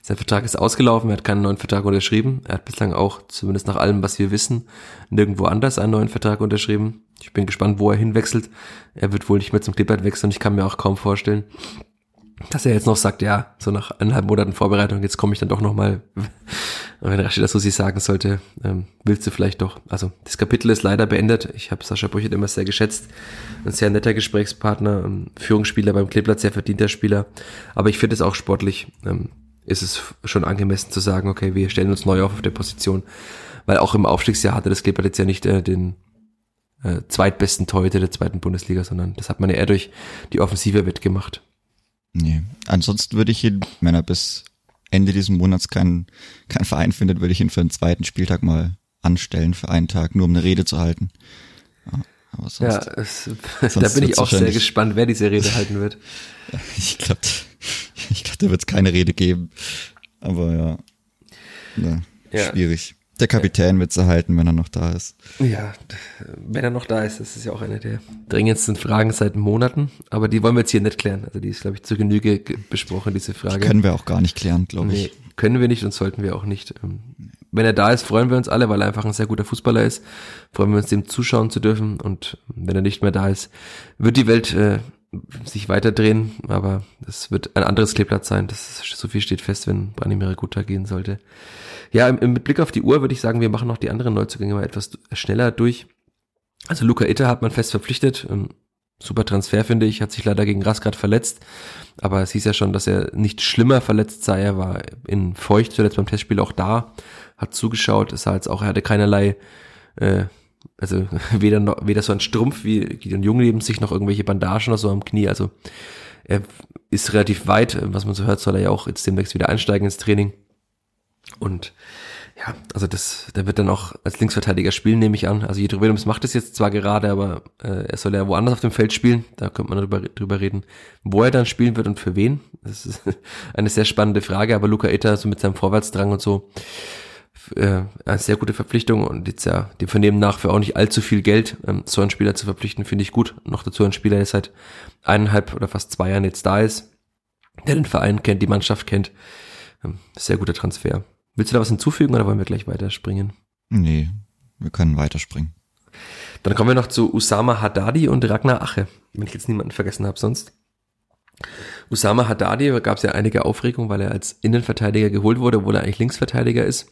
sein Vertrag ist ausgelaufen, er hat keinen neuen Vertrag unterschrieben. Er hat bislang auch, zumindest nach allem, was wir wissen, nirgendwo anders einen neuen Vertrag unterschrieben. Ich bin gespannt, wo er hinwechselt. Er wird wohl nicht mehr zum Kleeblatt wechseln ich kann mir auch kaum vorstellen, dass er jetzt noch sagt, ja, so nach eineinhalb Monaten Vorbereitung, jetzt komme ich dann doch nochmal. Und wenn Rashida Susi sagen sollte, ähm, willst du vielleicht doch. Also das Kapitel ist leider beendet. Ich habe Sascha Brüchert immer sehr geschätzt. Ein sehr netter Gesprächspartner, Führungsspieler beim Kleeblatt, sehr verdienter Spieler. Aber ich finde es auch sportlich, ähm, ist es schon angemessen zu sagen, okay, wir stellen uns neu auf auf der Position. Weil auch im Aufstiegsjahr hatte das Kleeblatt jetzt ja nicht äh, den äh, zweitbesten Torhüter der zweiten Bundesliga, sondern das hat man ja eher durch die Offensive wettgemacht. Nee. Ansonsten würde ich ihn, wenn er bis Ende dieses Monats keinen kein Verein findet, würde ich ihn für den zweiten Spieltag mal anstellen für einen Tag, nur um eine Rede zu halten. Ja, aber sonst, ja es, da bin ich auch sehr gespannt, wer diese Rede halten wird. ich glaube, ich glaub, da wird es keine Rede geben. Aber ja, ja, ja. schwierig. Der Kapitän wird sie halten, wenn er noch da ist. Ja, wenn er noch da ist, das ist ja auch eine der dringendsten Fragen seit Monaten. Aber die wollen wir jetzt hier nicht klären. Also die ist, glaube ich, zu Genüge besprochen, diese Frage. Die können wir auch gar nicht klären, glaube ich. Nee, können wir nicht und sollten wir auch nicht. Ähm, wenn er da ist, freuen wir uns alle, weil er einfach ein sehr guter Fußballer ist. Freuen wir uns, dem zuschauen zu dürfen. Und wenn er nicht mehr da ist, wird die Welt äh, sich weiterdrehen. Aber das wird ein anderes Kleeblatt sein. Das ist, so viel steht fest, wenn Branimir Guta gehen sollte. Ja, mit Blick auf die Uhr würde ich sagen, wir machen noch die anderen Neuzugänge mal etwas schneller durch. Also Luca Itter hat man fest verpflichtet. Ähm, super Transfer, finde ich. Hat sich leider gegen Rasgrad verletzt. Aber es hieß ja schon, dass er nicht schlimmer verletzt sei. Er war in Feucht zuletzt beim Testspiel auch da, hat zugeschaut. Es sah jetzt auch, er hatte keinerlei, äh, also weder, noch, weder so ein Strumpf wie Gideon Jung neben sich noch irgendwelche Bandagen oder so am Knie. Also er ist relativ weit. Was man so hört, soll er ja auch jetzt demnächst wieder einsteigen ins Training. Und ja, also das, der wird dann auch als Linksverteidiger spielen, nehme ich an. Also Jedro Williams macht es jetzt zwar gerade, aber äh, er soll ja woanders auf dem Feld spielen. Da könnte man drüber, drüber reden, wo er dann spielen wird und für wen. Das ist eine sehr spannende Frage, aber Luca Itter so mit seinem Vorwärtsdrang und so äh, eine sehr gute Verpflichtung und jetzt ja dem Vernehmen nach für auch nicht allzu viel Geld ähm, so einen Spieler zu verpflichten, finde ich gut. Noch dazu ein Spieler, der seit eineinhalb oder fast zwei Jahren jetzt da ist, der den Verein kennt, die Mannschaft kennt. Ähm, sehr guter Transfer. Willst du da was hinzufügen oder wollen wir gleich weiterspringen? Nee, wir können weiterspringen. Dann kommen wir noch zu Usama Haddadi und Ragnar Ache, wenn ich jetzt niemanden vergessen habe sonst. Usama Haddadi gab es ja einige Aufregung, weil er als Innenverteidiger geholt wurde, obwohl er eigentlich Linksverteidiger ist.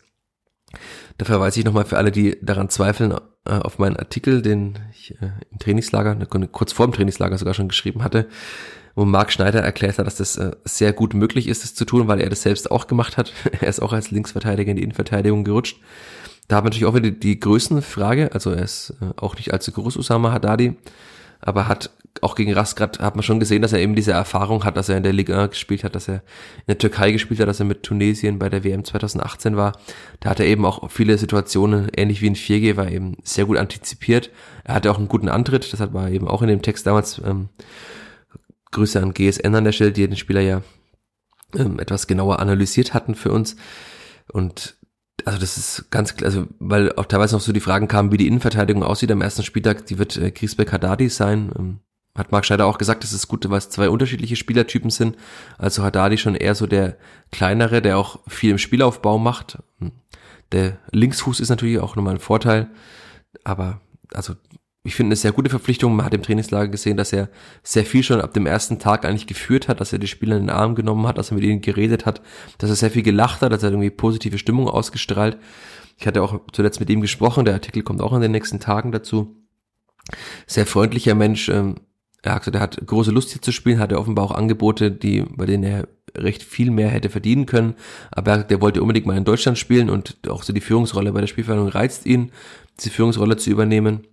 Da verweise ich nochmal für alle, die daran zweifeln, äh, auf meinen Artikel, den ich äh, im Trainingslager, kurz vor dem Trainingslager sogar schon geschrieben hatte, wo Marc Schneider erklärt hat, dass das äh, sehr gut möglich ist, das zu tun, weil er das selbst auch gemacht hat. er ist auch als Linksverteidiger in die Innenverteidigung gerutscht. Da haben wir natürlich auch wieder die Größenfrage, also er ist äh, auch nicht allzu groß, Usama Haddadi, aber hat auch gegen Rasgrad hat man schon gesehen, dass er eben diese Erfahrung hat, dass er in der Liga gespielt hat, dass er in der Türkei gespielt hat, dass er mit Tunesien bei der WM 2018 war. Da hat er eben auch viele Situationen, ähnlich wie in 4G, war eben sehr gut antizipiert. Er hatte auch einen guten Antritt, das hat man eben auch in dem Text damals ähm, Grüße an GSN an der Stelle, die den Spieler ja ähm, etwas genauer analysiert hatten für uns. Und also das ist ganz klar, also weil auch teilweise noch so die Fragen kamen, wie die Innenverteidigung aussieht am ersten Spieltag, die wird äh, Griesbeck Haddadi sein. Ähm, hat Marc Scheider auch gesagt, das ist gut, weil es zwei unterschiedliche Spielertypen sind. Also Haddadi schon eher so der kleinere, der auch viel im Spielaufbau macht. Hm. Der Linksfuß ist natürlich auch nochmal ein Vorteil, aber also ich finde eine sehr gute Verpflichtung. Man hat im Trainingslager gesehen, dass er sehr viel schon ab dem ersten Tag eigentlich geführt hat, dass er die Spieler in den Arm genommen hat, dass er mit ihnen geredet hat, dass er sehr viel gelacht hat, dass er irgendwie positive Stimmung ausgestrahlt. Ich hatte auch zuletzt mit ihm gesprochen, der Artikel kommt auch in den nächsten Tagen dazu. Sehr freundlicher Mensch. Ähm, er hat gesagt, er hat große Lust hier zu spielen, hat er offenbar auch Angebote, die, bei denen er recht viel mehr hätte verdienen können. Aber der wollte unbedingt mal in Deutschland spielen und auch so die Führungsrolle bei der Spielverhandlung reizt ihn, diese Führungsrolle zu übernehmen.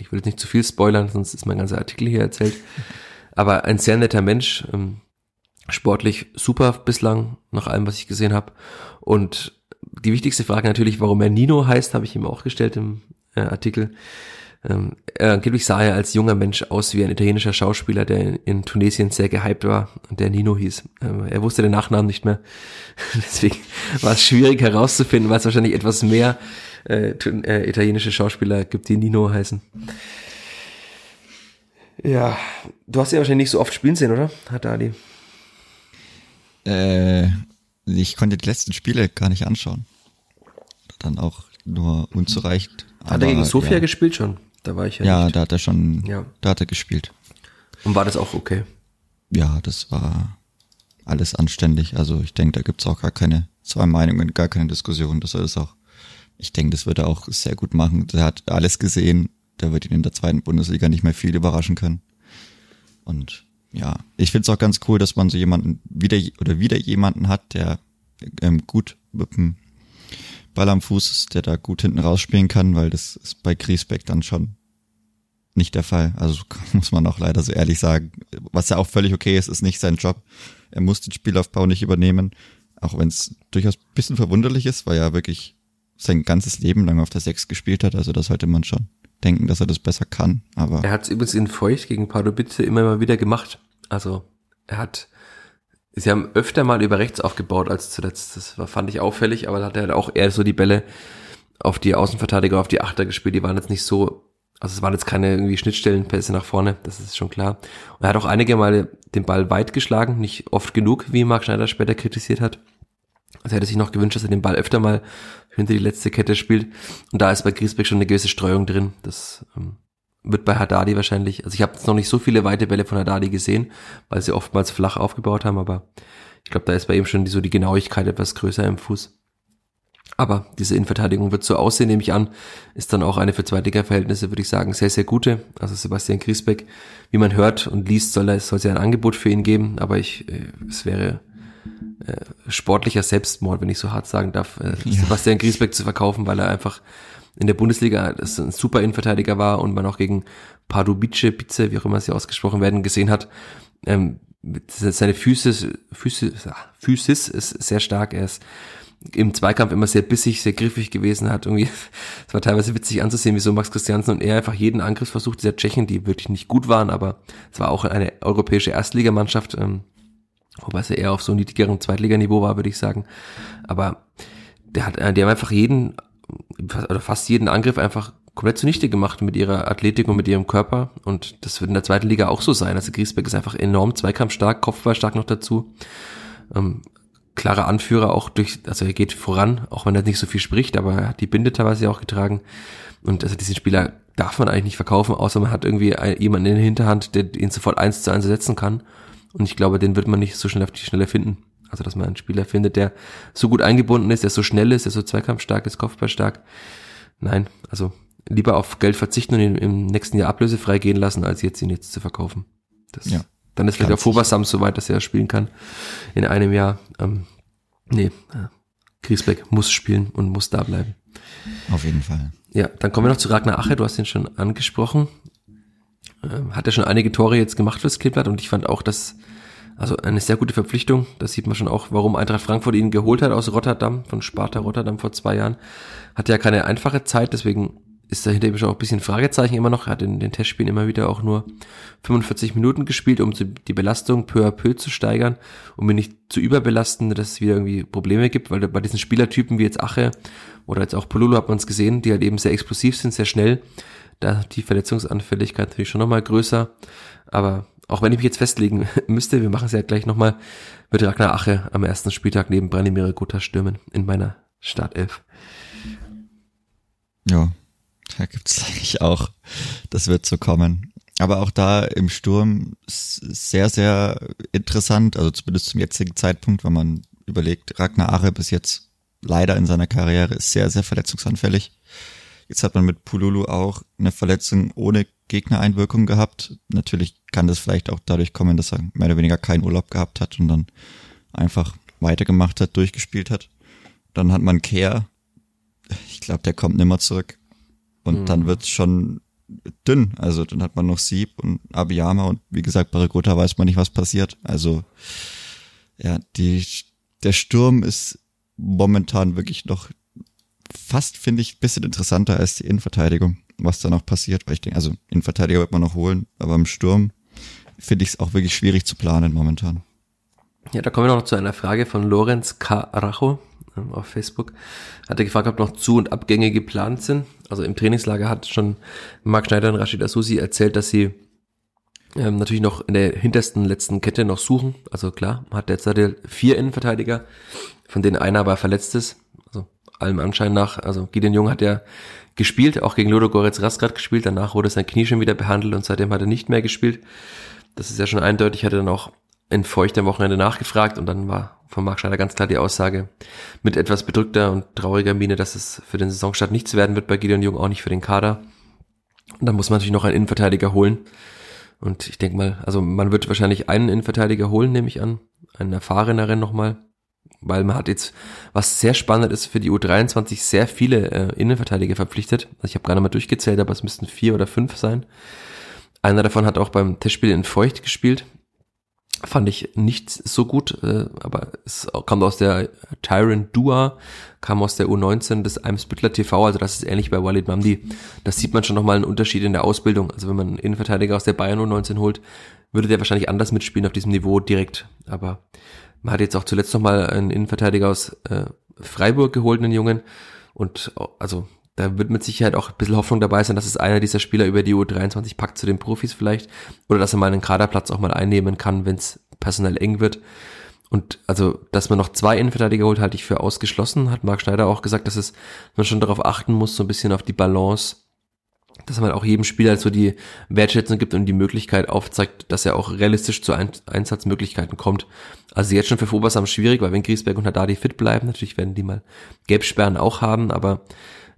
Ich will jetzt nicht zu viel spoilern, sonst ist mein ganzer Artikel hier erzählt. Aber ein sehr netter Mensch, ähm, sportlich super bislang, nach allem, was ich gesehen habe. Und die wichtigste Frage natürlich, warum er Nino heißt, habe ich ihm auch gestellt im äh, Artikel. Ähm, angeblich sah er als junger Mensch aus wie ein italienischer Schauspieler, der in, in Tunesien sehr gehypt war und der Nino hieß. Ähm, er wusste den Nachnamen nicht mehr. Deswegen war es schwierig herauszufinden, weil es wahrscheinlich etwas mehr äh, äh, italienische Schauspieler gibt, die Nino heißen. Ja, du hast ja wahrscheinlich nicht so oft spielen sehen, oder? Hat Ali. Äh, ich konnte die letzten Spiele gar nicht anschauen. Dann auch nur unzureichend. Hat er gegen Sofia ja. gespielt schon? Da war ich ja. Ja, nicht. da hat er schon, ja. da hat er gespielt. Und war das auch okay? Ja, das war, alles anständig. Also ich denke, da gibt's auch gar keine zwei Meinungen, gar keine Diskussion. Das ist auch, ich denke, das wird er auch sehr gut machen. Der hat alles gesehen, der wird ihn in der zweiten Bundesliga nicht mehr viel überraschen können. Und ja, ich finde es auch ganz cool, dass man so jemanden wieder oder wieder jemanden hat, der ähm, gut mit dem Ball am Fuß ist, der da gut hinten rausspielen kann, weil das ist bei Griesbeck dann schon nicht der Fall. Also muss man auch leider so ehrlich sagen. Was ja auch völlig okay ist, ist nicht sein Job. Er muss den Spielaufbau nicht übernehmen, auch wenn es durchaus bisschen verwunderlich ist, weil er wirklich sein ganzes Leben lang auf der Sechs gespielt hat. Also das sollte man schon denken, dass er das besser kann. Aber er hat es übrigens in Feucht gegen Pardubice immer mal wieder gemacht. Also er hat, sie haben öfter mal über rechts aufgebaut als zuletzt. Das war, fand ich auffällig, aber da hat er halt auch eher so die Bälle auf die Außenverteidiger, auf die Achter gespielt. Die waren jetzt nicht so, also es waren jetzt keine irgendwie Schnittstellenpässe nach vorne, das ist schon klar. Und er hat auch einige Mal den Ball weit geschlagen, nicht oft genug, wie Marc Schneider später kritisiert hat. Also er hätte sich noch gewünscht, dass er den Ball öfter mal hinter die letzte Kette spielt. Und da ist bei Griesbeck schon eine gewisse Streuung drin. Das ähm, wird bei Haddadi wahrscheinlich, also ich habe jetzt noch nicht so viele weite Bälle von Haddadi gesehen, weil sie oftmals flach aufgebaut haben, aber ich glaube, da ist bei ihm schon die, so die Genauigkeit etwas größer im Fuß. Aber diese Innenverteidigung wird so aussehen, nehme ich an, ist dann auch eine für Zweitliga-Verhältnisse, würde ich sagen, sehr, sehr gute. Also Sebastian Griesbeck, wie man hört und liest, soll es soll ja ein Angebot für ihn geben, aber ich, äh, es wäre äh, sportlicher Selbstmord, wenn ich so hart sagen darf, äh, ja. Sebastian Griesbeck zu verkaufen, weil er einfach in der Bundesliga ein super Innenverteidiger war und man auch gegen Pardubice, Pizze, wie auch immer sie ausgesprochen werden, gesehen hat. Ähm, seine Physis, Physis, Physis ist sehr stark. Er ist im Zweikampf immer sehr bissig, sehr griffig gewesen hat. Irgendwie, es war teilweise witzig anzusehen, wie so Max Christiansen und er einfach jeden Angriffsversuch dieser Tschechen, die wirklich nicht gut waren, aber es war auch eine europäische Erstligamannschaft, ähm, wobei es ja eher auf so niedrigeren Zweitliganiveau war, würde ich sagen. Aber der hat, die haben einfach jeden oder fast jeden Angriff einfach komplett zunichte gemacht mit ihrer Athletik und mit ihrem Körper. Und das wird in der zweiten Liga auch so sein. Also Griesbeck ist einfach enorm zweikampfstark, Kopfballstark noch dazu. Ähm, klarer Anführer auch durch, also er geht voran, auch wenn er nicht so viel spricht, aber er hat die Binde teilweise auch getragen. Und also diesen Spieler darf man eigentlich nicht verkaufen, außer man hat irgendwie jemanden in der Hinterhand, der ihn sofort eins zu eins ersetzen kann. Und ich glaube, den wird man nicht so schnell auf die Schnelle finden. Also, dass man einen Spieler findet, der so gut eingebunden ist, der so schnell ist, der so zweikampfstark ist, kopfballstark. Nein, also lieber auf Geld verzichten und ihn im nächsten Jahr ablösefrei gehen lassen, als jetzt ihn jetzt zu verkaufen. Das, ja, dann ist vielleicht auch Fobasam so weit, dass er spielen kann in einem Jahr. Ähm, nee, äh, Griesbeck muss spielen und muss da bleiben. Auf jeden Fall. Ja, dann kommen wir noch zu Ragnar Ache, du hast ihn schon angesprochen. Hat er schon einige Tore jetzt gemacht fürs Kleeblatt und ich fand auch, dass also eine sehr gute Verpflichtung. Das sieht man schon auch, warum Eintracht Frankfurt ihn geholt hat aus Rotterdam, von Sparta Rotterdam vor zwei Jahren. Hatte ja keine einfache Zeit, deswegen ist dahinter eben schon auch ein bisschen Fragezeichen immer noch. Er hat in den Testspielen immer wieder auch nur 45 Minuten gespielt, um die Belastung peu à peu zu steigern, um ihn nicht zu überbelasten, dass es wieder irgendwie Probleme gibt, weil bei diesen Spielertypen wie jetzt Ache oder jetzt auch Polulu hat man es gesehen, die halt eben sehr explosiv sind, sehr schnell, da die Verletzungsanfälligkeit natürlich schon nochmal größer. Aber auch wenn ich mich jetzt festlegen müsste, wir machen es ja gleich nochmal, wird Ragnar Ache am ersten Spieltag neben Branimir Gotha stürmen in meiner Startelf. Ja, da gibt's eigentlich auch, das wird so kommen. Aber auch da im Sturm sehr, sehr interessant, also zumindest zum jetzigen Zeitpunkt, wenn man überlegt, Ragnar Ache bis jetzt leider in seiner Karriere ist sehr, sehr verletzungsanfällig. Jetzt hat man mit Pululu auch eine Verletzung ohne Gegnereinwirkung gehabt. Natürlich kann das vielleicht auch dadurch kommen, dass er mehr oder weniger keinen Urlaub gehabt hat und dann einfach weitergemacht hat, durchgespielt hat. Dann hat man Care. Ich glaube, der kommt nimmer zurück. Und mhm. dann wird's schon dünn. Also dann hat man noch Sieb und Abiyama und wie gesagt, bei Regota weiß man nicht, was passiert. Also ja, die, der Sturm ist momentan wirklich noch fast, finde ich, bisschen interessanter als die Innenverteidigung, was da noch passiert. Weil ich denke, also Innenverteidiger wird man noch holen, aber im Sturm finde ich es auch wirklich schwierig zu planen momentan. Ja, da kommen wir noch zu einer Frage von Lorenz Carajo auf Facebook. Hat er gefragt, ob noch Zu- und Abgänge geplant sind. Also im Trainingslager hat schon Marc Schneider und Rashid Asusi erzählt, dass sie ähm, natürlich noch in der hintersten letzten Kette noch suchen. Also klar, hat derzeit vier Innenverteidiger, von denen einer aber verletzt ist allem Anschein nach, also Gideon Jung hat ja gespielt, auch gegen Ludo Goretz Rasgrad gespielt, danach wurde sein Knie schon wieder behandelt und seitdem hat er nicht mehr gespielt. Das ist ja schon eindeutig, hat er dann auch in Feucht am Wochenende nachgefragt und dann war von Marc Schneider ganz klar die Aussage mit etwas bedrückter und trauriger Miene, dass es für den Saisonstart nichts werden wird bei Gideon Jung, auch nicht für den Kader. Und dann muss man natürlich noch einen Innenverteidiger holen. Und ich denke mal, also man wird wahrscheinlich einen Innenverteidiger holen, nehme ich an. Einen erfahreneren nochmal. Weil man hat jetzt, was sehr spannend ist, für die U23 sehr viele äh, Innenverteidiger verpflichtet. Also ich habe gerade mal durchgezählt, aber es müssten vier oder fünf sein. Einer davon hat auch beim Testspiel in Feucht gespielt. Fand ich nicht so gut, äh, aber es kommt aus der Tyrant Dua, kam aus der U19 des Eimsbüttler TV, also das ist ähnlich bei Walid Mamdi. Das sieht man schon nochmal einen Unterschied in der Ausbildung. Also wenn man einen Innenverteidiger aus der Bayern U19 holt, würde der wahrscheinlich anders mitspielen auf diesem Niveau direkt. Aber man hat jetzt auch zuletzt nochmal einen Innenverteidiger aus äh, Freiburg geholt, einen Jungen. Und also da wird mit Sicherheit auch ein bisschen Hoffnung dabei sein, dass es einer dieser Spieler über die U23 packt zu den Profis vielleicht. Oder dass er mal einen Kaderplatz auch mal einnehmen kann, wenn es personell eng wird. Und also, dass man noch zwei Innenverteidiger holt, halte ich für ausgeschlossen. Hat Marc Schneider auch gesagt, dass es man schon darauf achten muss, so ein bisschen auf die Balance, dass man auch jedem Spieler so die Wertschätzung gibt und die Möglichkeit aufzeigt, dass er auch realistisch zu Ein Einsatzmöglichkeiten kommt. Also jetzt schon für Fobersam schwierig, weil wenn Griesberg und Haddadi fit bleiben, natürlich werden die mal Gelbsperren auch haben, aber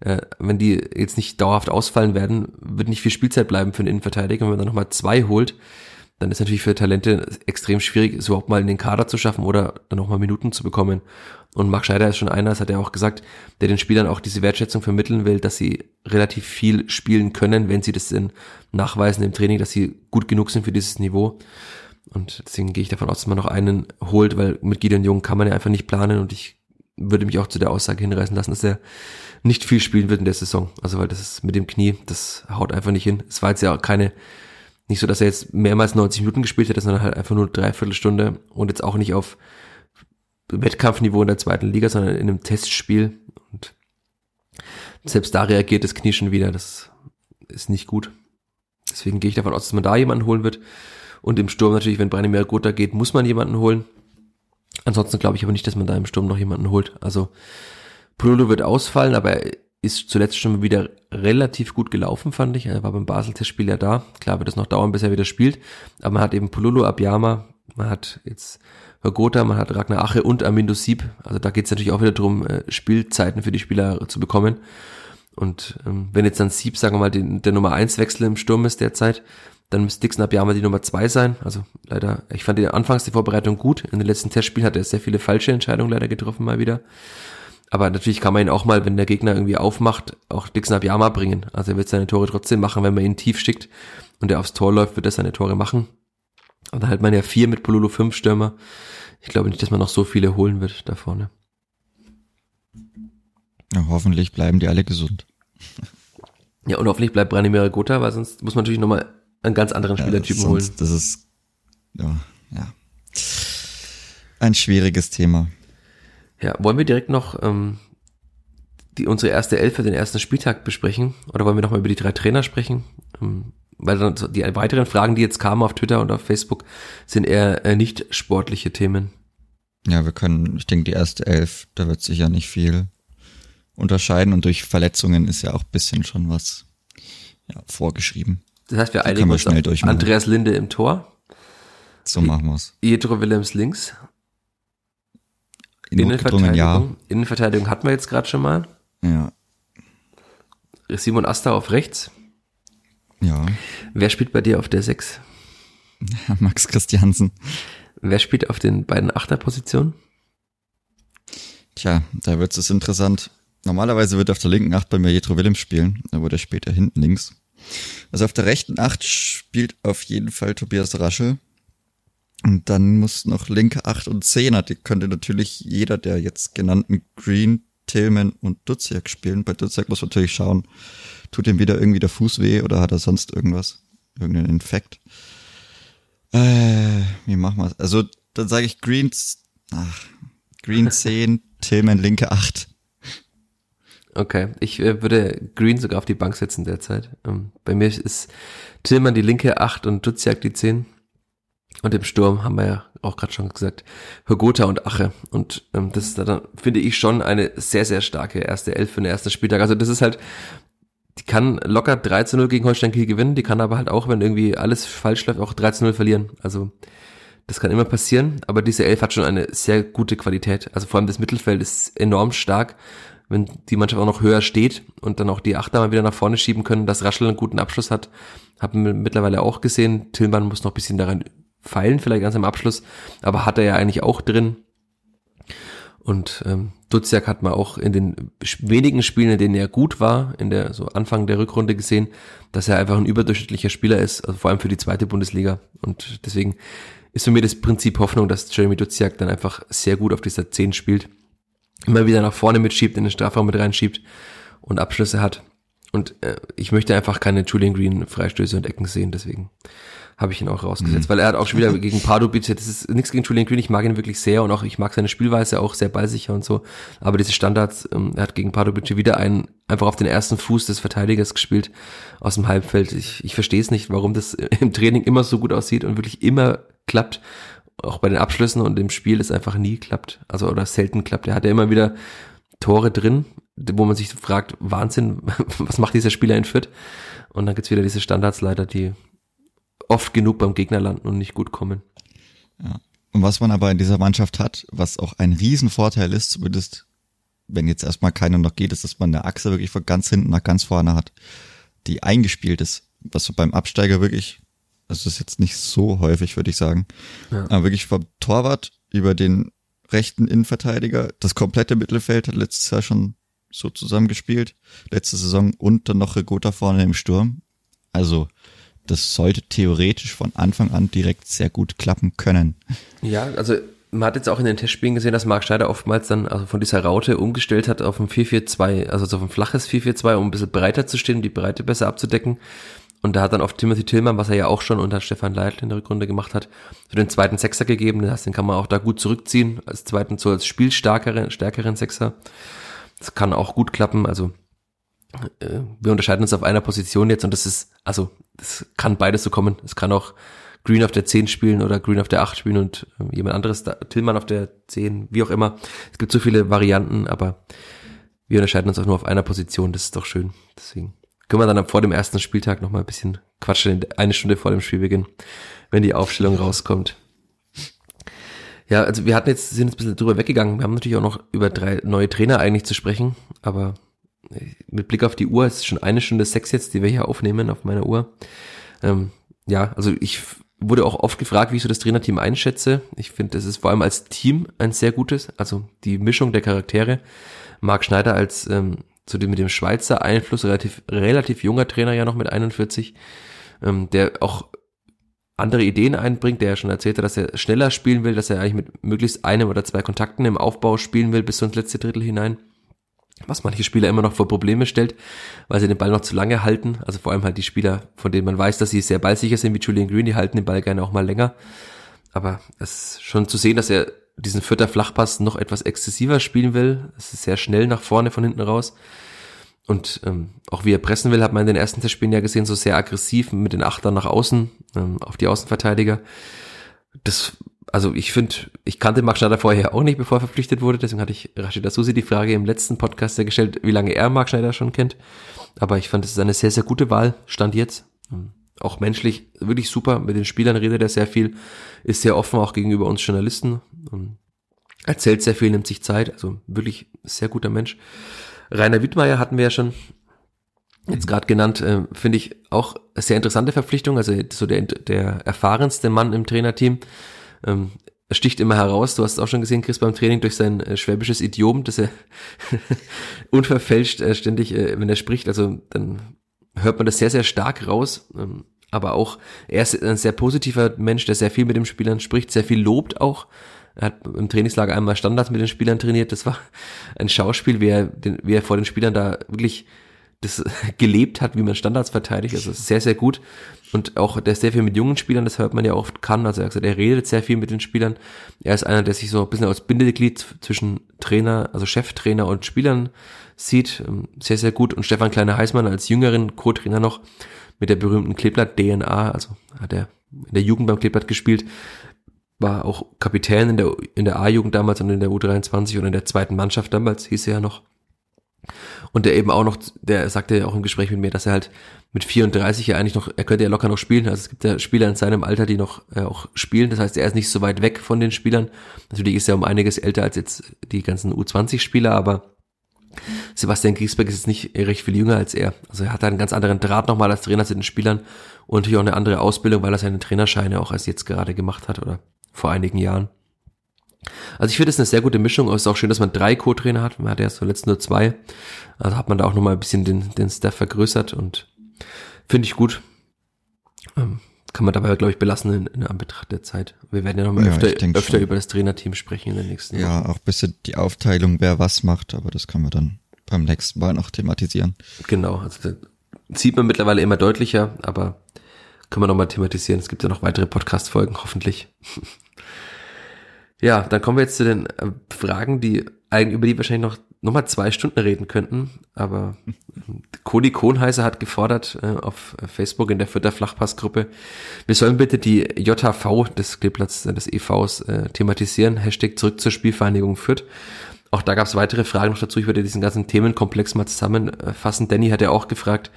äh, wenn die jetzt nicht dauerhaft ausfallen werden, wird nicht viel Spielzeit bleiben für den Innenverteidiger. wenn man dann nochmal zwei holt, dann ist natürlich für Talente extrem schwierig, es überhaupt mal in den Kader zu schaffen oder dann nochmal Minuten zu bekommen. Und Marc Scheider ist schon einer, das hat er auch gesagt, der den Spielern auch diese Wertschätzung vermitteln will, dass sie relativ viel spielen können, wenn sie das denn nachweisen im Training, dass sie gut genug sind für dieses Niveau. Und deswegen gehe ich davon aus, dass man noch einen holt, weil mit Gideon Jung kann man ja einfach nicht planen und ich würde mich auch zu der Aussage hinreißen lassen, dass er nicht viel spielen wird in der Saison. Also weil das ist mit dem Knie, das haut einfach nicht hin. Es war jetzt ja keine, nicht so, dass er jetzt mehrmals 90 Minuten gespielt hätte, sondern halt einfach nur dreiviertel Stunde und jetzt auch nicht auf Wettkampfniveau in der zweiten Liga, sondern in einem Testspiel. Und selbst da reagiert das Knie schon wieder. Das ist nicht gut. Deswegen gehe ich davon aus, dass man da jemanden holen wird. Und im Sturm natürlich, wenn Branimir Gotha geht, muss man jemanden holen. Ansonsten glaube ich aber nicht, dass man da im Sturm noch jemanden holt. Also Prolo wird ausfallen, aber er ist zuletzt schon wieder relativ gut gelaufen, fand ich. Er war beim Basel-Testspiel ja da. Klar wird es noch dauern, bis er wieder spielt. Aber man hat eben Pololo, Abiyama, man hat jetzt Gotha, man hat Ragnar Ache und Amindo Sieb. Also da geht es natürlich auch wieder darum, äh, Spielzeiten für die Spieler zu bekommen. Und ähm, wenn jetzt dann Sieb, sagen wir mal, den, der Nummer 1 Wechsel im Sturm ist derzeit, dann müsste Dixon Abiyama die Nummer 2 sein. Also leider, ich fand die anfangs die Vorbereitung gut. In den letzten Testspielen hat er sehr viele falsche Entscheidungen leider getroffen mal wieder. Aber natürlich kann man ihn auch mal, wenn der Gegner irgendwie aufmacht, auch Dixon Abiyama bringen. Also er wird seine Tore trotzdem machen, wenn man ihn tief schickt und er aufs Tor läuft, wird er seine Tore machen. Und dann halt man ja vier mit Pololo fünf Stürmer. Ich glaube nicht, dass man noch so viele holen wird da vorne. Ja, hoffentlich bleiben die alle gesund. Ja, und hoffentlich bleibt Branimir Gotha, weil sonst muss man natürlich nochmal einen ganz anderen Spielertypen ja, holen. Das ist, ja, ja. Ein schwieriges Thema. Ja, wollen wir direkt noch ähm, die, unsere erste Elf für den ersten Spieltag besprechen? Oder wollen wir nochmal über die drei Trainer sprechen? Ähm, weil dann die weiteren Fragen, die jetzt kamen auf Twitter und auf Facebook, sind eher äh, nicht sportliche Themen. Ja, wir können, ich denke, die erste Elf, da wird sich ja nicht viel unterscheiden und durch Verletzungen ist ja auch bisschen schon was ja, vorgeschrieben. Das heißt, wir einigen uns schnell durch. Andreas Linde im Tor. So machen wir's. Jedro Willems links. Innenverteidigung, ja. Innenverteidigung hatten wir jetzt gerade schon mal. Ja. Simon Asta auf rechts. Ja. Wer spielt bei dir auf der 6? Max Christiansen. Wer spielt auf den beiden Achterpositionen? Tja, da wird es interessant. Normalerweise wird auf der linken Acht bei mir Jetro Willems spielen, da wurde er später hinten links. Also auf der rechten Acht spielt auf jeden Fall Tobias Raschel. Und dann muss noch linke 8 und 10er, die könnte natürlich jeder der jetzt genannten Green, Tillman und Duziak spielen. Bei Duziak muss man natürlich schauen, tut ihm wieder irgendwie der Fuß weh oder hat er sonst irgendwas? Irgendeinen Infekt? Äh, wie machen wir Also, dann sage ich Green, ach, Green 10, Tillman linke 8. Okay, ich äh, würde Green sogar auf die Bank setzen derzeit. Ähm, bei mir ist Tillman die linke 8 und Duziak die 10. Und im Sturm haben wir ja auch gerade schon gesagt, Hogota und Ache. Und ähm, das ist dann, finde ich, schon eine sehr, sehr starke erste Elf für den ersten Spieltag. Also das ist halt, die kann locker 3 zu 0 gegen Holstein Kiel gewinnen, die kann aber halt auch, wenn irgendwie alles falsch läuft, auch 3 zu 0 verlieren. Also Das kann immer passieren, aber diese Elf hat schon eine sehr gute Qualität. Also vor allem das Mittelfeld ist enorm stark. Wenn die Mannschaft auch noch höher steht und dann auch die Achter mal wieder nach vorne schieben können, dass Raschel einen guten Abschluss hat, haben wir mittlerweile auch gesehen. Tillmann muss noch ein bisschen daran feilen, vielleicht ganz am Abschluss, aber hat er ja eigentlich auch drin. Und ähm, Duziak hat man auch in den wenigen Spielen, in denen er gut war, in der so Anfang der Rückrunde gesehen, dass er einfach ein überdurchschnittlicher Spieler ist, also vor allem für die zweite Bundesliga. Und deswegen ist für mich das Prinzip Hoffnung, dass Jeremy Duziak dann einfach sehr gut auf dieser 10 spielt, immer wieder nach vorne mitschiebt, in den Strafraum mit reinschiebt und Abschlüsse hat. Und äh, ich möchte einfach keine Julian Green Freistöße und Ecken sehen, deswegen habe ich ihn auch rausgesetzt, mhm. weil er hat auch schon wieder gegen Pardubic, das ist nichts gegen Julian Green, ich mag ihn wirklich sehr und auch ich mag seine Spielweise auch sehr ballsicher und so, aber diese Standards, ähm, er hat gegen Pardubic wieder einen einfach auf den ersten Fuß des Verteidigers gespielt aus dem Halbfeld. Ich, ich verstehe es nicht, warum das im Training immer so gut aussieht und wirklich immer klappt, auch bei den Abschlüssen und im Spiel es einfach nie klappt, also oder selten klappt. Er hat ja immer wieder Tore drin, wo man sich fragt, Wahnsinn, was macht dieser Spieler in Fürth? Und dann gibt's wieder diese Standards leider, die oft genug beim Gegner landen und nicht gut kommen. Ja. Und was man aber in dieser Mannschaft hat, was auch ein Riesenvorteil ist, zumindest wenn jetzt erstmal keiner noch geht, ist, dass man eine Achse wirklich von ganz hinten nach ganz vorne hat, die eingespielt ist. Was beim Absteiger wirklich, das ist jetzt nicht so häufig, würde ich sagen, ja. aber wirklich vom Torwart über den rechten Innenverteidiger, das komplette Mittelfeld hat letztes Jahr schon so zusammengespielt, letzte Saison und dann noch Regota vorne im Sturm. Also das sollte theoretisch von Anfang an direkt sehr gut klappen können. Ja, also man hat jetzt auch in den Testspielen gesehen, dass Marc Schneider oftmals dann also von dieser Raute umgestellt hat auf ein 4-4-2, also auf ein flaches 4-4-2, um ein bisschen breiter zu stehen, die Breite besser abzudecken. Und da hat dann oft Timothy Tillmann, was er ja auch schon unter Stefan Leitl in der Rückrunde gemacht hat, für den zweiten Sechser gegeben. Das heißt, den kann man auch da gut zurückziehen, als zweiten, so als spielstärkeren, stärkeren Sechser. Das kann auch gut klappen. Also äh, wir unterscheiden uns auf einer Position jetzt und das ist, also das kann beides so kommen. Es kann auch Green auf der 10 spielen oder Green auf der 8 spielen und äh, jemand anderes, da, Tillmann auf der 10, wie auch immer. Es gibt so viele Varianten, aber wir unterscheiden uns auch nur auf einer Position, das ist doch schön. Deswegen können wir dann vor dem ersten Spieltag nochmal ein bisschen quatschen, eine Stunde vor dem Spielbeginn, wenn die Aufstellung rauskommt. Ja, also wir hatten jetzt, sind jetzt ein bisschen drüber weggegangen. Wir haben natürlich auch noch über drei neue Trainer eigentlich zu sprechen, aber mit Blick auf die Uhr ist schon eine Stunde sechs jetzt, die wir hier aufnehmen auf meiner Uhr. Ähm, ja, also ich wurde auch oft gefragt, wie ich so das Trainerteam einschätze. Ich finde, es ist vor allem als Team ein sehr gutes, also die Mischung der Charaktere. Marc Schneider als ähm, zu dem mit dem Schweizer Einfluss relativ relativ junger Trainer ja noch mit 41, ähm, der auch andere Ideen einbringt, der ja schon erzählt hat, dass er schneller spielen will, dass er eigentlich mit möglichst einem oder zwei Kontakten im Aufbau spielen will bis ins letzte Drittel hinein was manche Spieler immer noch vor Probleme stellt, weil sie den Ball noch zu lange halten. Also vor allem halt die Spieler, von denen man weiß, dass sie sehr ballsicher sind, wie Julian Green, die halten den Ball gerne auch mal länger. Aber es ist schon zu sehen, dass er diesen vierter Flachpass noch etwas exzessiver spielen will. Es ist sehr schnell nach vorne von hinten raus. Und ähm, auch wie er pressen will, hat man in den ersten Testspielen ja gesehen, so sehr aggressiv mit den Achtern nach außen, ähm, auf die Außenverteidiger. Das also ich finde, ich kannte Marc Schneider vorher auch nicht, bevor er verpflichtet wurde. Deswegen hatte ich Rashida Susi die Frage im letzten Podcast ja gestellt, wie lange er Marc Schneider schon kennt. Aber ich fand, es ist eine sehr, sehr gute Wahl, stand jetzt. Auch menschlich wirklich super. Mit den Spielern redet er sehr viel, ist sehr offen auch gegenüber uns Journalisten. Erzählt sehr viel, nimmt sich Zeit. Also wirklich sehr guter Mensch. Rainer Wittmeier hatten wir ja schon jetzt gerade genannt, äh, finde ich auch sehr interessante Verpflichtung. Also so der, der erfahrenste Mann im Trainerteam ähm, sticht immer heraus, du hast es auch schon gesehen, Chris, beim Training durch sein äh, schwäbisches Idiom, dass er unverfälscht äh, ständig, äh, wenn er spricht, also dann hört man das sehr, sehr stark raus. Ähm, aber auch, er ist ein sehr positiver Mensch, der sehr viel mit den Spielern spricht, sehr viel lobt auch. Er hat im Trainingslager einmal Standards mit den Spielern trainiert. Das war ein Schauspiel, wie er, den, wie er vor den Spielern da wirklich das gelebt hat, wie man Standards verteidigt. Also sehr, sehr gut. Und auch der sehr viel mit jungen Spielern, das hört man ja oft kann. Also er, gesagt, er redet sehr viel mit den Spielern. Er ist einer, der sich so ein bisschen als Bindeglied zwischen Trainer, also Cheftrainer und Spielern sieht. Ähm, sehr, sehr gut. Und Stefan Kleiner-Heißmann als jüngeren Co-Trainer noch mit der berühmten Kleeblatt-DNA, also hat er in der Jugend beim Kleeblatt gespielt, war auch Kapitän in der, in der A-Jugend damals und in der U23 und in der zweiten Mannschaft damals, hieß er ja noch. Und der eben auch noch, der sagte ja auch im Gespräch mit mir, dass er halt mit 34 ja eigentlich noch, er könnte ja locker noch spielen. Also es gibt ja Spieler in seinem Alter, die noch äh, auch spielen. Das heißt, er ist nicht so weit weg von den Spielern. Natürlich ist er um einiges älter als jetzt die ganzen U20-Spieler, aber Sebastian Griesbeck ist jetzt nicht recht viel jünger als er. Also er hat einen ganz anderen Draht nochmal als Trainer zu den Spielern und natürlich auch eine andere Ausbildung, weil er seine Trainerscheine auch erst jetzt gerade gemacht hat oder vor einigen Jahren. Also ich finde es eine sehr gute Mischung. Es ist auch schön, dass man drei Co-Trainer hat. Man hat ja zuletzt nur zwei. Also hat man da auch nochmal ein bisschen den, den Staff vergrößert und finde ich gut. Ähm, kann man dabei, glaube ich, belassen in, in Anbetracht der Zeit. Wir werden ja nochmal ja, öfter, öfter über das Trainerteam sprechen in den nächsten Ja, Wochen. auch bisschen die Aufteilung, wer was macht, aber das können wir dann beim nächsten Mal noch thematisieren. Genau, also sieht man mittlerweile immer deutlicher, aber können wir nochmal thematisieren. Es gibt ja noch weitere Podcast-Folgen, hoffentlich. Ja, dann kommen wir jetzt zu den äh, Fragen, die über die wahrscheinlich noch nochmal zwei Stunden reden könnten. Aber Cody Kohnheiser hat gefordert äh, auf Facebook in der Fürther Flachpassgruppe, wir sollen bitte die JHV des Kleeplatz des EVs äh, thematisieren. Hashtag zurück zur Spielvereinigung Fürth. Auch da gab es weitere Fragen noch dazu. Ich würde diesen ganzen Themenkomplex mal zusammenfassen. Danny hat ja auch gefragt,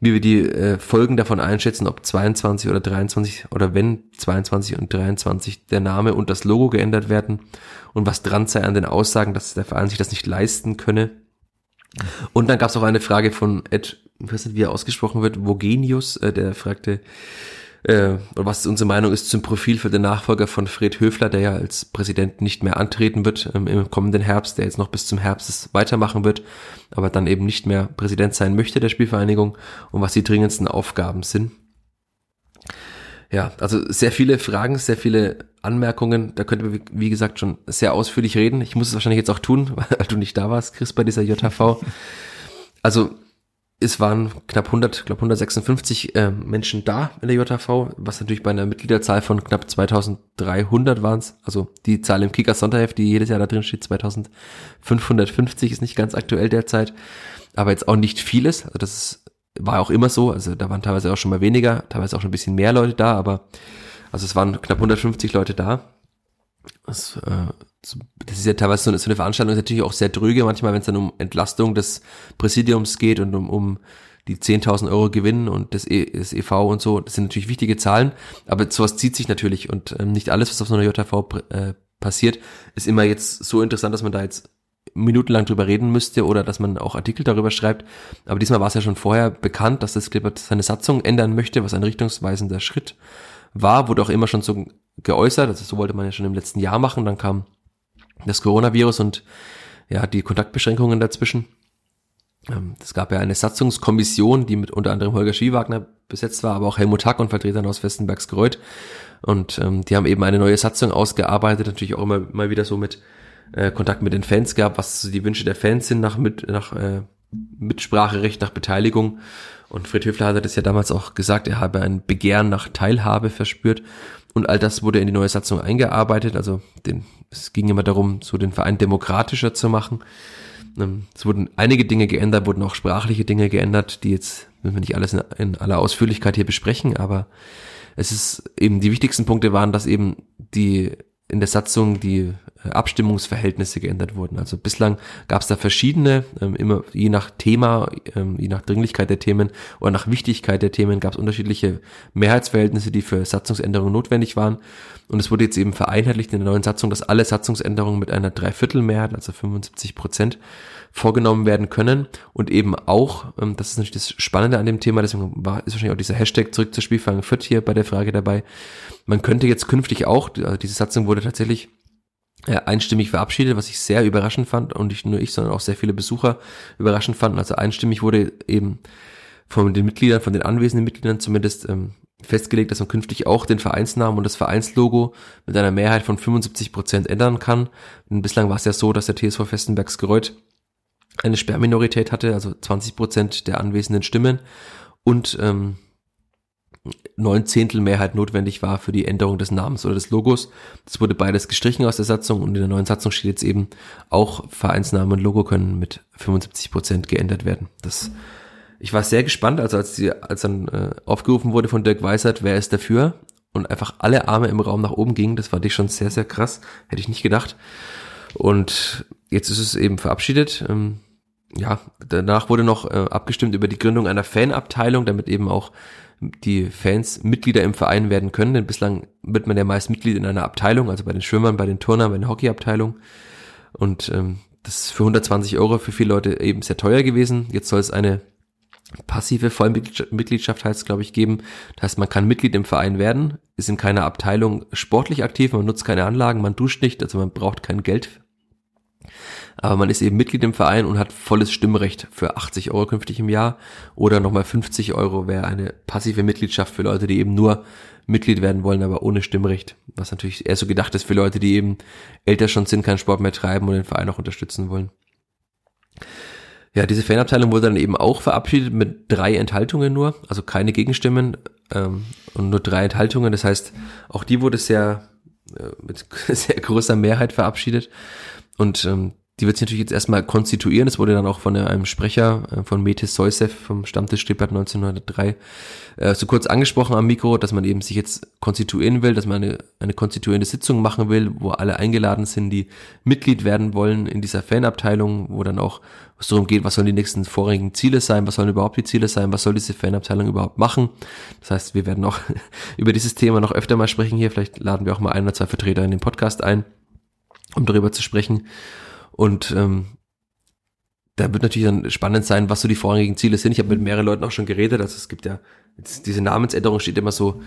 wie wir die äh, Folgen davon einschätzen, ob 22 oder 23 oder wenn 22 und 23 der Name und das Logo geändert werden und was dran sei an den Aussagen, dass der Verein sich das nicht leisten könne. Und dann gab es auch eine Frage von Ed, ich weiß nicht, wie er ausgesprochen wird, Vogenius, äh, der fragte, äh, was unsere Meinung ist zum Profil für den Nachfolger von Fred Höfler, der ja als Präsident nicht mehr antreten wird ähm, im kommenden Herbst, der jetzt noch bis zum Herbst weitermachen wird, aber dann eben nicht mehr Präsident sein möchte der Spielvereinigung und was die dringendsten Aufgaben sind. Ja, also sehr viele Fragen, sehr viele Anmerkungen. Da könnte wir, wie gesagt, schon sehr ausführlich reden. Ich muss es wahrscheinlich jetzt auch tun, weil du nicht da warst, Chris, bei dieser JHV. Also es waren knapp 100, glaube 156 äh, Menschen da in der JHV, was natürlich bei einer Mitgliederzahl von knapp 2300 waren es. Also die Zahl im Kicker Sonderheft, die jedes Jahr da drin steht, 2550 ist nicht ganz aktuell derzeit, aber jetzt auch nicht vieles. Also das ist, war auch immer so. Also da waren teilweise auch schon mal weniger, teilweise auch schon ein bisschen mehr Leute da, aber also es waren knapp 150 Leute da. Das, äh, das ist ja teilweise so eine, so eine Veranstaltung, ist natürlich auch sehr dröge, manchmal, wenn es dann um Entlastung des Präsidiums geht und um, um die 10.000 Euro Gewinn und das, e, das EV und so, das sind natürlich wichtige Zahlen, aber sowas zieht sich natürlich und ähm, nicht alles, was auf so einer JV äh, passiert, ist immer jetzt so interessant, dass man da jetzt minutenlang drüber reden müsste oder dass man auch Artikel darüber schreibt. Aber diesmal war es ja schon vorher bekannt, dass das Clipper seine Satzung ändern möchte, was ein richtungsweisender Schritt war, wurde auch immer schon so geäußert, also so wollte man ja schon im letzten Jahr machen, dann kam das Coronavirus und ja, die Kontaktbeschränkungen dazwischen. Ähm, es gab ja eine Satzungskommission, die mit unter anderem Holger Schiewagner besetzt war, aber auch Helmut Hack und Vertretern aus Westenbergs Greuth. Und ähm, die haben eben eine neue Satzung ausgearbeitet, natürlich auch immer mal wieder so mit äh, Kontakt mit den Fans gehabt, was die Wünsche der Fans sind nach, mit, nach äh, Mitspracherecht, nach Beteiligung. Und Fred Höfler hatte das ja damals auch gesagt, er habe ein Begehren nach Teilhabe verspürt. Und all das wurde in die neue Satzung eingearbeitet. Also den, es ging immer darum, so den Verein demokratischer zu machen. Ähm, es wurden einige Dinge geändert, wurden auch sprachliche Dinge geändert, die jetzt, müssen wir nicht alles in, in aller Ausführlichkeit hier besprechen, aber es ist eben, die wichtigsten Punkte waren, dass eben die in der Satzung die äh, Abstimmungsverhältnisse geändert wurden. Also bislang gab es da verschiedene, ähm, immer je nach Thema, ähm, je nach Dringlichkeit der Themen oder nach Wichtigkeit der Themen gab es unterschiedliche Mehrheitsverhältnisse, die für Satzungsänderungen notwendig waren. Und es wurde jetzt eben vereinheitlicht in der neuen Satzung, dass alle Satzungsänderungen mit einer Dreiviertelmehrheit, also 75 Prozent, vorgenommen werden können und eben auch, ähm, das ist natürlich das Spannende an dem Thema, deswegen war, ist wahrscheinlich auch dieser Hashtag zurück zur Spielfang Fürth hier bei der Frage dabei. Man könnte jetzt künftig auch, also diese Satzung wurde tatsächlich äh, einstimmig verabschiedet, was ich sehr überraschend fand und nicht nur ich, sondern auch sehr viele Besucher überraschend fanden. Also einstimmig wurde eben von den Mitgliedern, von den anwesenden Mitgliedern zumindest ähm, festgelegt, dass man künftig auch den Vereinsnamen und das Vereinslogo mit einer Mehrheit von 75 Prozent ändern kann. Und bislang war es ja so, dass der TSV Festenbergs Gereuth eine Sperrminorität hatte, also 20 Prozent der anwesenden Stimmen und ähm, neun Zehntel Mehrheit notwendig war für die Änderung des Namens oder des Logos. Das wurde beides gestrichen aus der Satzung und in der neuen Satzung steht jetzt eben auch Vereinsname und Logo können mit 75 Prozent geändert werden. Das, ich war sehr gespannt, also als die, als dann äh, aufgerufen wurde von Dirk Weisert, wer ist dafür und einfach alle Arme im Raum nach oben gingen, das fand ich schon sehr, sehr krass, hätte ich nicht gedacht. Und jetzt ist es eben verabschiedet. Ähm, ja, danach wurde noch äh, abgestimmt über die Gründung einer Fanabteilung, damit eben auch die Fans Mitglieder im Verein werden können, denn bislang wird man ja meist Mitglied in einer Abteilung, also bei den Schwimmern, bei den Turnern, bei der Hockeyabteilung. Und ähm, das ist für 120 Euro für viele Leute eben sehr teuer gewesen. Jetzt soll es eine passive Vollmitgliedschaft heißt, glaube ich, geben. Das heißt, man kann Mitglied im Verein werden, ist in keiner Abteilung sportlich aktiv, man nutzt keine Anlagen, man duscht nicht, also man braucht kein Geld. Aber man ist eben Mitglied im Verein und hat volles Stimmrecht für 80 Euro künftig im Jahr oder nochmal 50 Euro wäre eine passive Mitgliedschaft für Leute, die eben nur Mitglied werden wollen, aber ohne Stimmrecht. Was natürlich eher so gedacht ist für Leute, die eben älter schon sind, keinen Sport mehr treiben und den Verein auch unterstützen wollen. Ja, diese Fanabteilung wurde dann eben auch verabschiedet mit drei Enthaltungen nur, also keine Gegenstimmen ähm, und nur drei Enthaltungen. Das heißt, auch die wurde sehr äh, mit sehr großer Mehrheit verabschiedet. Und ähm, die wird sich natürlich jetzt erstmal konstituieren. Es wurde dann auch von einem Sprecher äh, von Metis Soisev vom Stammtisch Stippert 1903 äh, so kurz angesprochen am Mikro, dass man eben sich jetzt konstituieren will, dass man eine, eine konstituierende Sitzung machen will, wo alle eingeladen sind, die Mitglied werden wollen in dieser Fanabteilung, wo dann auch es darum geht, was sollen die nächsten vorigen Ziele sein, was sollen überhaupt die Ziele sein, was soll diese Fanabteilung überhaupt machen. Das heißt, wir werden auch über dieses Thema noch öfter mal sprechen hier. Vielleicht laden wir auch mal ein oder zwei Vertreter in den Podcast ein, um darüber zu sprechen. Und ähm, da wird natürlich dann spannend sein, was so die vorrangigen Ziele sind. Ich habe mit mehreren Leuten auch schon geredet. Also es gibt ja, diese Namensänderung steht immer so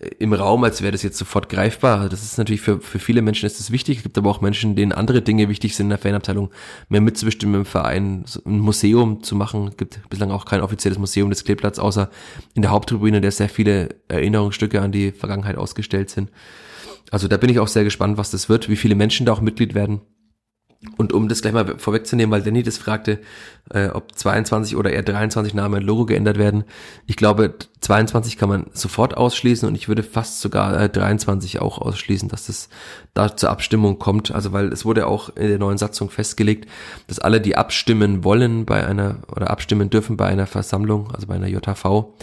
äh, im Raum, als wäre das jetzt sofort greifbar. Also das ist natürlich für, für viele Menschen ist das wichtig. Es gibt aber auch Menschen, denen andere Dinge wichtig sind in der Fanabteilung, mehr mitzubestimmen im Verein, ein Museum zu machen. Es gibt bislang auch kein offizielles Museum des Kleeplatz, außer in der Haupttribüne, der sehr viele Erinnerungsstücke an die Vergangenheit ausgestellt sind. Also da bin ich auch sehr gespannt, was das wird, wie viele Menschen da auch Mitglied werden. Und um das gleich mal vorwegzunehmen, weil Danny das fragte, äh, ob 22 oder eher 23 Namen ein Logo geändert werden. Ich glaube, 22 kann man sofort ausschließen und ich würde fast sogar äh, 23 auch ausschließen, dass das da zur Abstimmung kommt. Also weil es wurde auch in der neuen Satzung festgelegt, dass alle, die abstimmen wollen bei einer oder abstimmen dürfen bei einer Versammlung, also bei einer JHV,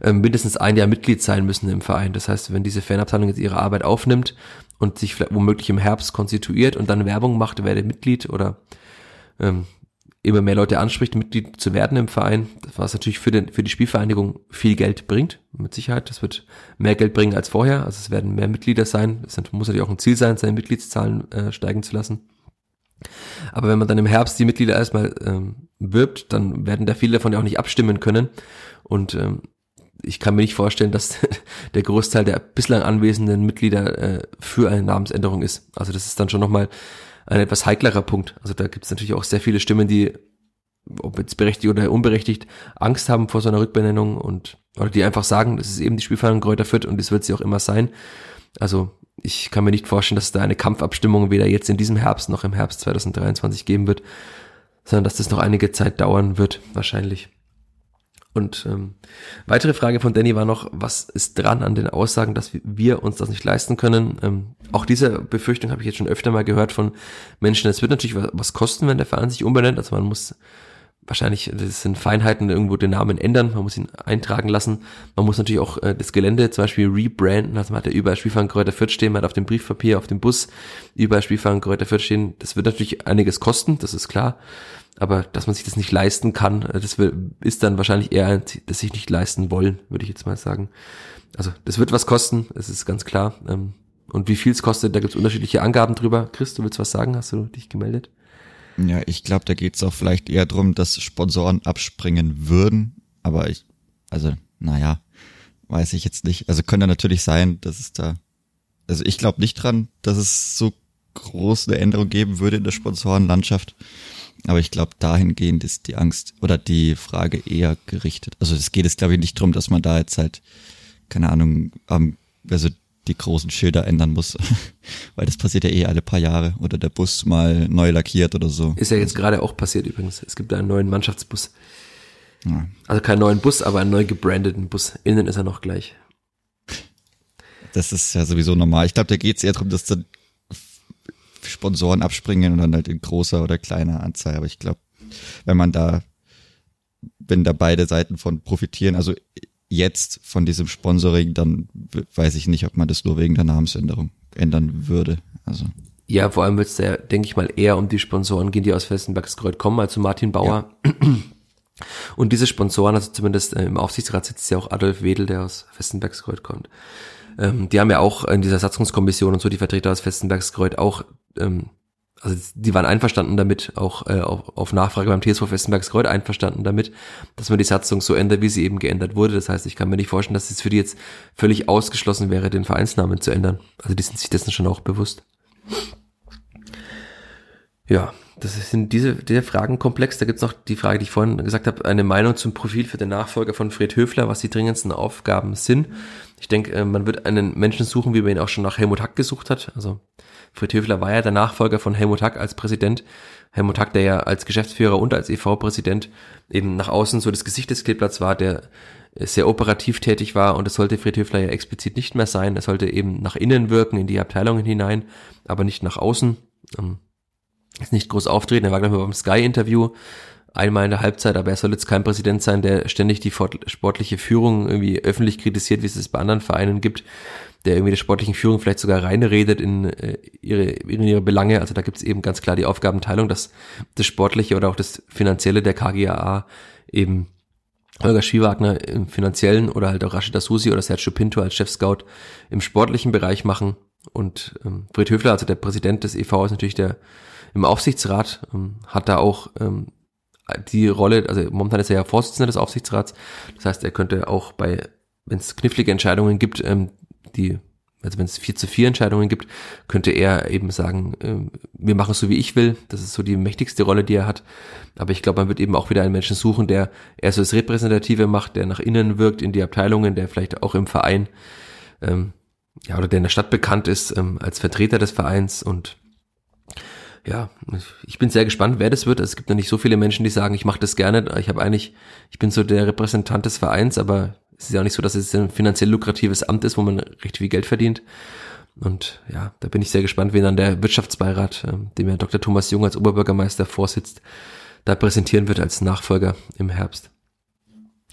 äh, mindestens ein Jahr Mitglied sein müssen im Verein. Das heißt, wenn diese Fanabteilung jetzt ihre Arbeit aufnimmt und sich vielleicht womöglich im Herbst konstituiert und dann Werbung macht, werde Mitglied oder ähm, immer mehr Leute anspricht, Mitglied zu werden im Verein, was natürlich für, den, für die Spielvereinigung viel Geld bringt, mit Sicherheit. Das wird mehr Geld bringen als vorher. Also es werden mehr Mitglieder sein. Es muss natürlich auch ein Ziel sein, seine Mitgliedszahlen äh, steigen zu lassen. Aber wenn man dann im Herbst die Mitglieder erstmal ähm, wirbt, dann werden da viele davon ja auch nicht abstimmen können. Und ähm, ich kann mir nicht vorstellen, dass der Großteil der bislang anwesenden Mitglieder äh, für eine Namensänderung ist. Also das ist dann schon nochmal ein etwas heiklerer Punkt. Also da gibt es natürlich auch sehr viele Stimmen, die, ob jetzt berechtigt oder unberechtigt, Angst haben vor so einer Rückbenennung und oder die einfach sagen, das ist eben die Spielvereinigung Kräuter Fürth und das wird sie auch immer sein. Also ich kann mir nicht vorstellen, dass es da eine Kampfabstimmung weder jetzt in diesem Herbst noch im Herbst 2023 geben wird, sondern dass das noch einige Zeit dauern wird, wahrscheinlich. Und ähm, weitere Frage von Danny war noch, was ist dran an den Aussagen, dass wir uns das nicht leisten können? Ähm, auch diese Befürchtung habe ich jetzt schon öfter mal gehört von Menschen. Es wird natürlich was kosten, wenn der Verein sich umbenennt. Also man muss wahrscheinlich, das sind Feinheiten, irgendwo den Namen ändern, man muss ihn eintragen lassen. Man muss natürlich auch äh, das Gelände zum Beispiel rebranden, also man hat ja überall Spielverein Kräuter Fürth stehen, man hat auf dem Briefpapier, auf dem Bus überall Spielverein Kräuter Fürth stehen. Das wird natürlich einiges kosten, das ist klar. Aber dass man sich das nicht leisten kann, äh, das ist dann wahrscheinlich eher, ein, das sich nicht leisten wollen, würde ich jetzt mal sagen. Also das wird was kosten, das ist ganz klar. Ähm, und wie viel es kostet, da gibt es unterschiedliche Angaben drüber. Chris, du willst was sagen? Hast du dich gemeldet? Ja, ich glaube, da geht es auch vielleicht eher drum, dass Sponsoren abspringen würden. Aber ich, also, naja, weiß ich jetzt nicht. Also könnte natürlich sein, dass es da, also ich glaube nicht dran, dass es so groß eine Änderung geben würde in der Sponsorenlandschaft. Aber ich glaube, dahingehend ist die Angst oder die Frage eher gerichtet. Also es geht es, glaube ich, nicht drum, dass man da jetzt halt, keine Ahnung, ähm, also die großen Schilder ändern muss. Weil das passiert ja eh alle paar Jahre. Oder der Bus mal neu lackiert oder so. Ist ja jetzt gerade auch passiert übrigens. Es gibt einen neuen Mannschaftsbus. Ja. Also keinen neuen Bus, aber einen neu gebrandeten Bus. Innen ist er noch gleich. Das ist ja sowieso normal. Ich glaube, da geht es eher darum, dass dann Sponsoren abspringen und dann halt in großer oder kleiner Anzahl. Aber ich glaube, wenn man da, wenn da beide Seiten von profitieren, also jetzt von diesem Sponsoring, dann weiß ich nicht, ob man das nur wegen der Namensänderung ändern würde. Also Ja, vor allem wird es ja, denke ich mal, eher um die Sponsoren gehen, die aus Westenbergskreuth kommen, als um Martin Bauer. Ja. Und diese Sponsoren, also zumindest äh, im Aufsichtsrat sitzt ja auch Adolf Wedel, der aus Westenbergskreuth kommt. Ähm, die haben ja auch in dieser Satzungskommission und so die Vertreter aus Westenbergskreuth auch, ähm, also die waren einverstanden damit, auch äh, auf, Nachfrage beim TSV Westenbergskreuth einverstanden damit, dass man die Satzung so ändert, wie sie eben geändert wurde. Das heißt, ich kann mir nicht vorstellen, dass es für die jetzt völlig ausgeschlossen wäre, den Vereinsnamen zu ändern. Also die sind sich dessen schon auch bewusst. Ja, das sind diese, diese Fragenkomplex. Da gibt's noch die Frage, die ich vorhin gesagt habe, eine Meinung zum Profil für den Nachfolger von Fred Höfler, was die dringendsten Aufgaben sind. Ich denke, äh, man wird einen Menschen suchen, wie man ihn auch schon nach Helmut Hack gesucht hat. Also Fred Höfler war ja der Nachfolger von Helmut Hack als Präsident. Helmut Hack, der ja als Geschäftsführer und als EV-Präsident eben nach außen so das Gesicht des Kleeblatts war, der sehr operativ tätig war und es sollte Fred Höfler ja explizit nicht mehr sein. Er sollte eben nach innen wirken, in die Abteilungen hinein, aber nicht nach außen. Ähm, ist nicht groß auftreten. Er war, glaube ich, beim Sky-Interview einmal in der Halbzeit, aber er soll jetzt kein Präsident sein, der ständig die sportliche Führung irgendwie öffentlich kritisiert, wie es es bei anderen Vereinen gibt, der irgendwie der sportlichen Führung vielleicht sogar reinredet in äh, ihre, in ihre Belange. Also da gibt es eben ganz klar die Aufgabenteilung, dass das Sportliche oder auch das Finanzielle der KGAA eben Holger Schiewagner im finanziellen oder halt auch Rashida Susi oder Sergio Pinto als Chef-Scout im sportlichen Bereich machen. Und ähm, Fred Höfler, also der Präsident des EV, ist natürlich der im Aufsichtsrat, ähm, hat da auch ähm, die Rolle, also momentan ist er ja Vorsitzender des Aufsichtsrats, das heißt, er könnte auch bei, wenn es knifflige Entscheidungen gibt, ähm, die, also wenn es vier zu vier Entscheidungen gibt, könnte er eben sagen, ähm, wir machen es so, wie ich will. Das ist so die mächtigste Rolle, die er hat. Aber ich glaube, man wird eben auch wieder einen Menschen suchen, der eher so das Repräsentative macht, der nach innen wirkt in die Abteilungen, der vielleicht auch im Verein, ähm, ja, oder der in der Stadt bekannt ist ähm, als Vertreter des Vereins und ja, ich bin sehr gespannt, wer das wird. Es gibt ja nicht so viele Menschen, die sagen, ich mache das gerne. Ich habe eigentlich, ich bin so der Repräsentant des Vereins, aber es ist ja auch nicht so, dass es ein finanziell lukratives Amt ist, wo man recht viel Geld verdient. Und ja, da bin ich sehr gespannt, wen dann der Wirtschaftsbeirat, ähm, dem ja Dr. Thomas Jung als Oberbürgermeister vorsitzt, da präsentieren wird als Nachfolger im Herbst.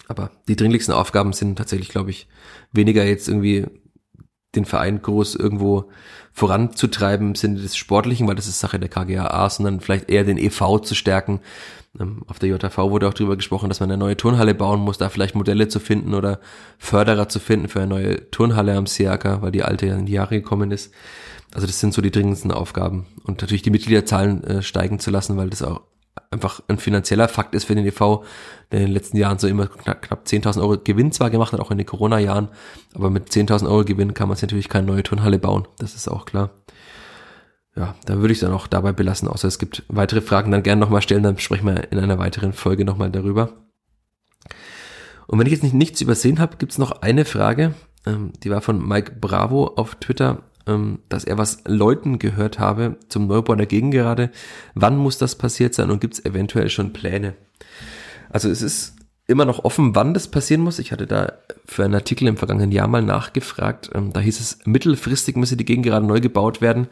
Aber die dringlichsten Aufgaben sind tatsächlich, glaube ich, weniger jetzt irgendwie den Verein groß irgendwo voranzutreiben im Sinne des Sportlichen, weil das ist Sache der KGAA, sondern vielleicht eher den EV zu stärken. Ähm, auf der JV wurde auch darüber gesprochen, dass man eine neue Turnhalle bauen muss, da vielleicht Modelle zu finden oder Förderer zu finden für eine neue Turnhalle am Seaker, weil die alte ja in die Jahre gekommen ist. Also das sind so die dringendsten Aufgaben. Und natürlich die Mitgliederzahlen äh, steigen zu lassen, weil das auch einfach ein finanzieller Fakt ist für den EV, der in den letzten Jahren so immer knapp, knapp 10.000 Euro Gewinn zwar gemacht hat, auch in den Corona-Jahren, aber mit 10.000 Euro Gewinn kann man natürlich keine neue Turnhalle bauen, das ist auch klar. Ja, da würde ich dann auch dabei belassen, außer es gibt weitere Fragen, dann gerne nochmal stellen, dann sprechen wir in einer weiteren Folge nochmal darüber. Und wenn ich jetzt nicht nichts übersehen habe, gibt es noch eine Frage, ähm, die war von Mike Bravo auf Twitter ähm, dass er was Leuten gehört habe zum Neubau der Gegengerade. Wann muss das passiert sein und gibt es eventuell schon Pläne? Also es ist immer noch offen, wann das passieren muss. Ich hatte da für einen Artikel im vergangenen Jahr mal nachgefragt. Ähm, da hieß es, mittelfristig müsse die Gegengerade neu gebaut werden.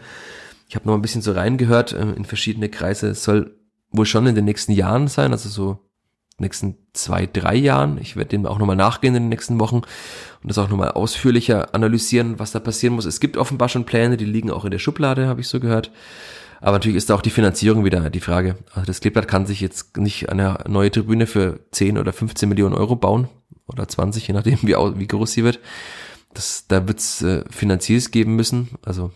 Ich habe noch ein bisschen so reingehört äh, in verschiedene Kreise. Es soll wohl schon in den nächsten Jahren sein, also so nächsten zwei, drei Jahren. Ich werde dem auch nochmal nachgehen in den nächsten Wochen und das auch nochmal ausführlicher analysieren, was da passieren muss. Es gibt offenbar schon Pläne, die liegen auch in der Schublade, habe ich so gehört. Aber natürlich ist da auch die Finanzierung wieder die Frage. Also das Kleeblatt kann sich jetzt nicht eine neue Tribüne für 10 oder 15 Millionen Euro bauen oder 20, je nachdem wie, wie groß sie wird. Das, da wird es äh, Finanziers geben müssen. Also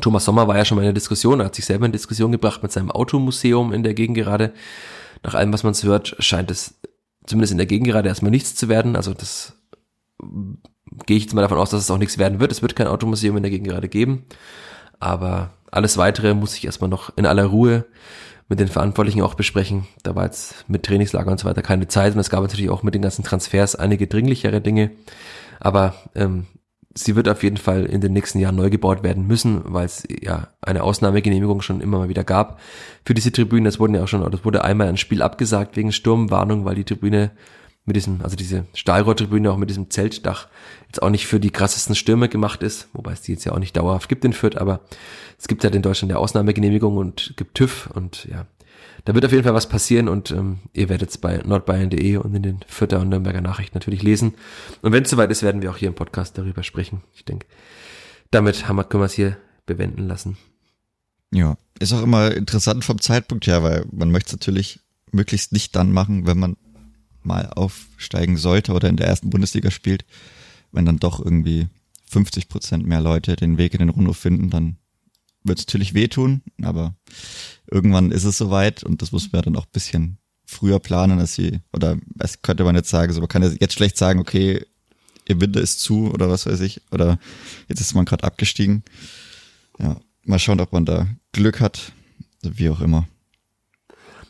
Thomas Sommer war ja schon mal in der Diskussion, er hat sich selber in Diskussion gebracht mit seinem Automuseum in der Gegend gerade nach allem, was man so hört, scheint es zumindest in der Gegend gerade erstmal nichts zu werden. Also das gehe ich jetzt mal davon aus, dass es auch nichts werden wird. Es wird kein Automuseum in der Gegend gerade geben. Aber alles weitere muss ich erstmal noch in aller Ruhe mit den Verantwortlichen auch besprechen. Da war jetzt mit Trainingslager und so weiter keine Zeit und es gab natürlich auch mit den ganzen Transfers einige dringlichere Dinge. Aber ähm, sie wird auf jeden Fall in den nächsten Jahren neu gebaut werden müssen, weil es ja eine Ausnahmegenehmigung schon immer mal wieder gab für diese Tribünen. Das wurden ja auch schon, das wurde einmal ein Spiel abgesagt wegen Sturmwarnung, weil die Tribüne mit diesem, also diese Stahlrohrtribüne auch mit diesem Zeltdach jetzt auch nicht für die krassesten Stürme gemacht ist, wobei es die jetzt ja auch nicht dauerhaft gibt in Fürth, aber es gibt ja halt in Deutschland der Ausnahmegenehmigung und gibt TÜV und ja, da wird auf jeden Fall was passieren und ähm, ihr werdet es bei nordbayern.de und in den Fürther und Nürnberger Nachrichten natürlich lesen. Und wenn es soweit ist, werden wir auch hier im Podcast darüber sprechen. Ich denke, damit haben wir, können wir es hier bewenden lassen. Ja, ist auch immer interessant vom Zeitpunkt her, weil man möchte es natürlich möglichst nicht dann machen, wenn man mal aufsteigen sollte oder in der ersten Bundesliga spielt. Wenn dann doch irgendwie 50 Prozent mehr Leute den Weg in den Rundhof finden, dann wird es natürlich wehtun, aber irgendwann ist es soweit und das muss man dann auch ein bisschen früher planen, als sie, oder das könnte man jetzt sagen, so man kann jetzt schlecht sagen, okay, ihr Winter ist zu oder was weiß ich, oder jetzt ist man gerade abgestiegen. Ja, mal schauen, ob man da Glück hat, wie auch immer.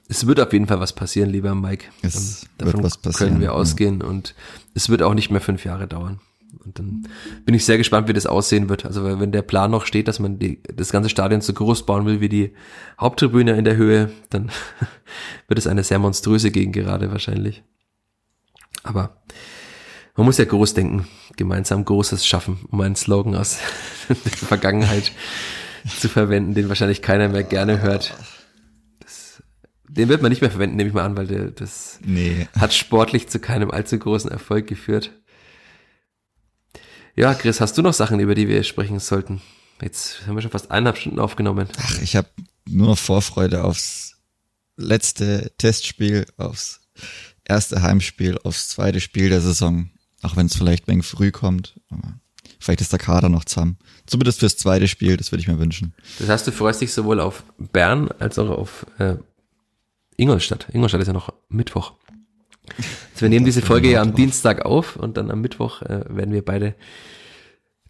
Es wird auf jeden Fall was passieren, lieber Mike. Es Davon wird was passieren. Können wir ausgehen ja. und es wird auch nicht mehr fünf Jahre dauern. Und dann bin ich sehr gespannt, wie das aussehen wird. Also wenn der Plan noch steht, dass man die, das ganze Stadion so groß bauen will wie die Haupttribüne in der Höhe, dann wird es eine sehr monströse Gegend gerade wahrscheinlich. Aber man muss ja groß denken, gemeinsam Großes schaffen, um einen Slogan aus der Vergangenheit zu verwenden, den wahrscheinlich keiner mehr gerne hört. Das, den wird man nicht mehr verwenden, nehme ich mal an, weil der, das nee. hat sportlich zu keinem allzu großen Erfolg geführt. Ja, Chris, hast du noch Sachen, über die wir sprechen sollten? Jetzt haben wir schon fast eineinhalb Stunden aufgenommen. Ach, ich habe nur noch Vorfreude aufs letzte Testspiel, aufs erste Heimspiel, aufs zweite Spiel der Saison. Auch wenn es vielleicht ein früh kommt. Vielleicht ist der Kader noch zusammen. Zumindest fürs zweite Spiel, das würde ich mir wünschen. Das heißt, du freust dich sowohl auf Bern als auch auf äh, Ingolstadt. Ingolstadt ist ja noch Mittwoch. Also wir nehmen diese Folge ja am Dienstag auf und dann am Mittwoch äh, werden wir beide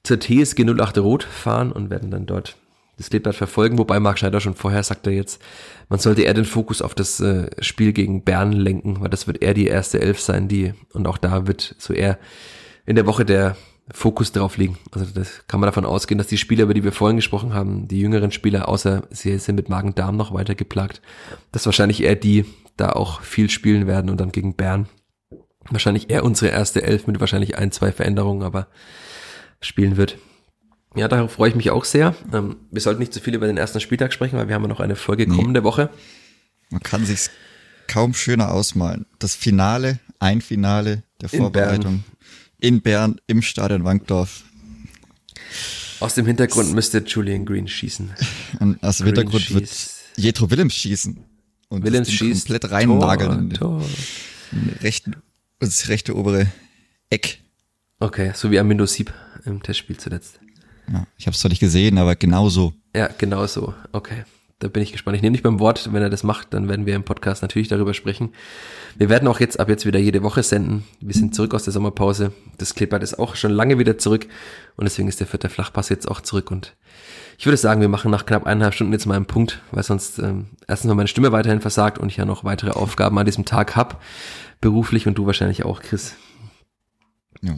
zur TSG 08 Rot fahren und werden dann dort das Kleeblatt verfolgen, wobei Marc Schneider schon vorher sagte jetzt, man sollte eher den Fokus auf das äh, Spiel gegen Bern lenken, weil das wird eher die erste Elf sein, die und auch da wird so eher in der Woche der Fokus drauf liegen. Also das kann man davon ausgehen, dass die Spieler, über die wir vorhin gesprochen haben, die jüngeren Spieler, außer sie sind mit Magen-Darm noch weiter geplagt, dass wahrscheinlich eher die da auch viel spielen werden und dann gegen Bern wahrscheinlich eher unsere erste Elf mit wahrscheinlich ein, zwei Veränderungen, aber spielen wird. Ja, darauf freue ich mich auch sehr. Ähm, wir sollten nicht zu viel über den ersten Spieltag sprechen, weil wir haben ja noch eine Folge nee. kommende Woche. Man kann sich's kaum schöner ausmalen. Das Finale, ein Finale der Vorbereitung in Bern, in Bern im Stadion Wankdorf. Aus dem Hintergrund müsste Julian Green schießen. Und aus dem Green Hintergrund schießt. wird Jetro Willems schießen. Und Willems schießt komplett reinnageln. Tor, Tor. Rechten, das rechte obere Eck. Okay, so wie Amindo Sieb im Testspiel zuletzt. Ja, ich habe es zwar nicht gesehen, aber genau so. Ja, genau so. Okay. Da bin ich gespannt. Ich nehme dich beim Wort, wenn er das macht, dann werden wir im Podcast natürlich darüber sprechen. Wir werden auch jetzt ab jetzt wieder jede Woche senden. Wir sind zurück aus der Sommerpause. Das Clipboard ist auch schon lange wieder zurück und deswegen ist der vierte Flachpass jetzt auch zurück und ich würde sagen, wir machen nach knapp eineinhalb Stunden jetzt mal einen Punkt, weil sonst ähm, erstens mal meine Stimme weiterhin versagt und ich ja noch weitere Aufgaben an diesem Tag hab, beruflich und du wahrscheinlich auch, Chris. Ja.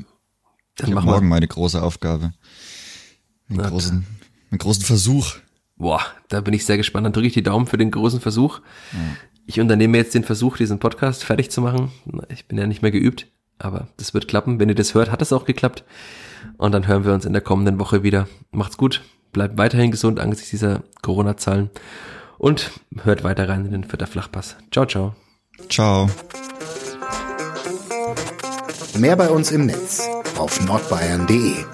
Dann ich machen morgen wir. meine große Aufgabe. Einen großen, einen großen Versuch. Boah, da bin ich sehr gespannt. Dann drücke ich die Daumen für den großen Versuch. Ja. Ich unternehme jetzt den Versuch, diesen Podcast fertig zu machen. Ich bin ja nicht mehr geübt, aber das wird klappen. Wenn ihr das hört, hat es auch geklappt. Und dann hören wir uns in der kommenden Woche wieder. Macht's gut bleibt weiterhin gesund angesichts dieser Corona-Zahlen und hört weiter rein in den Vierter Flachpass. Ciao, ciao. Ciao. Mehr bei uns im Netz auf nordbayern.de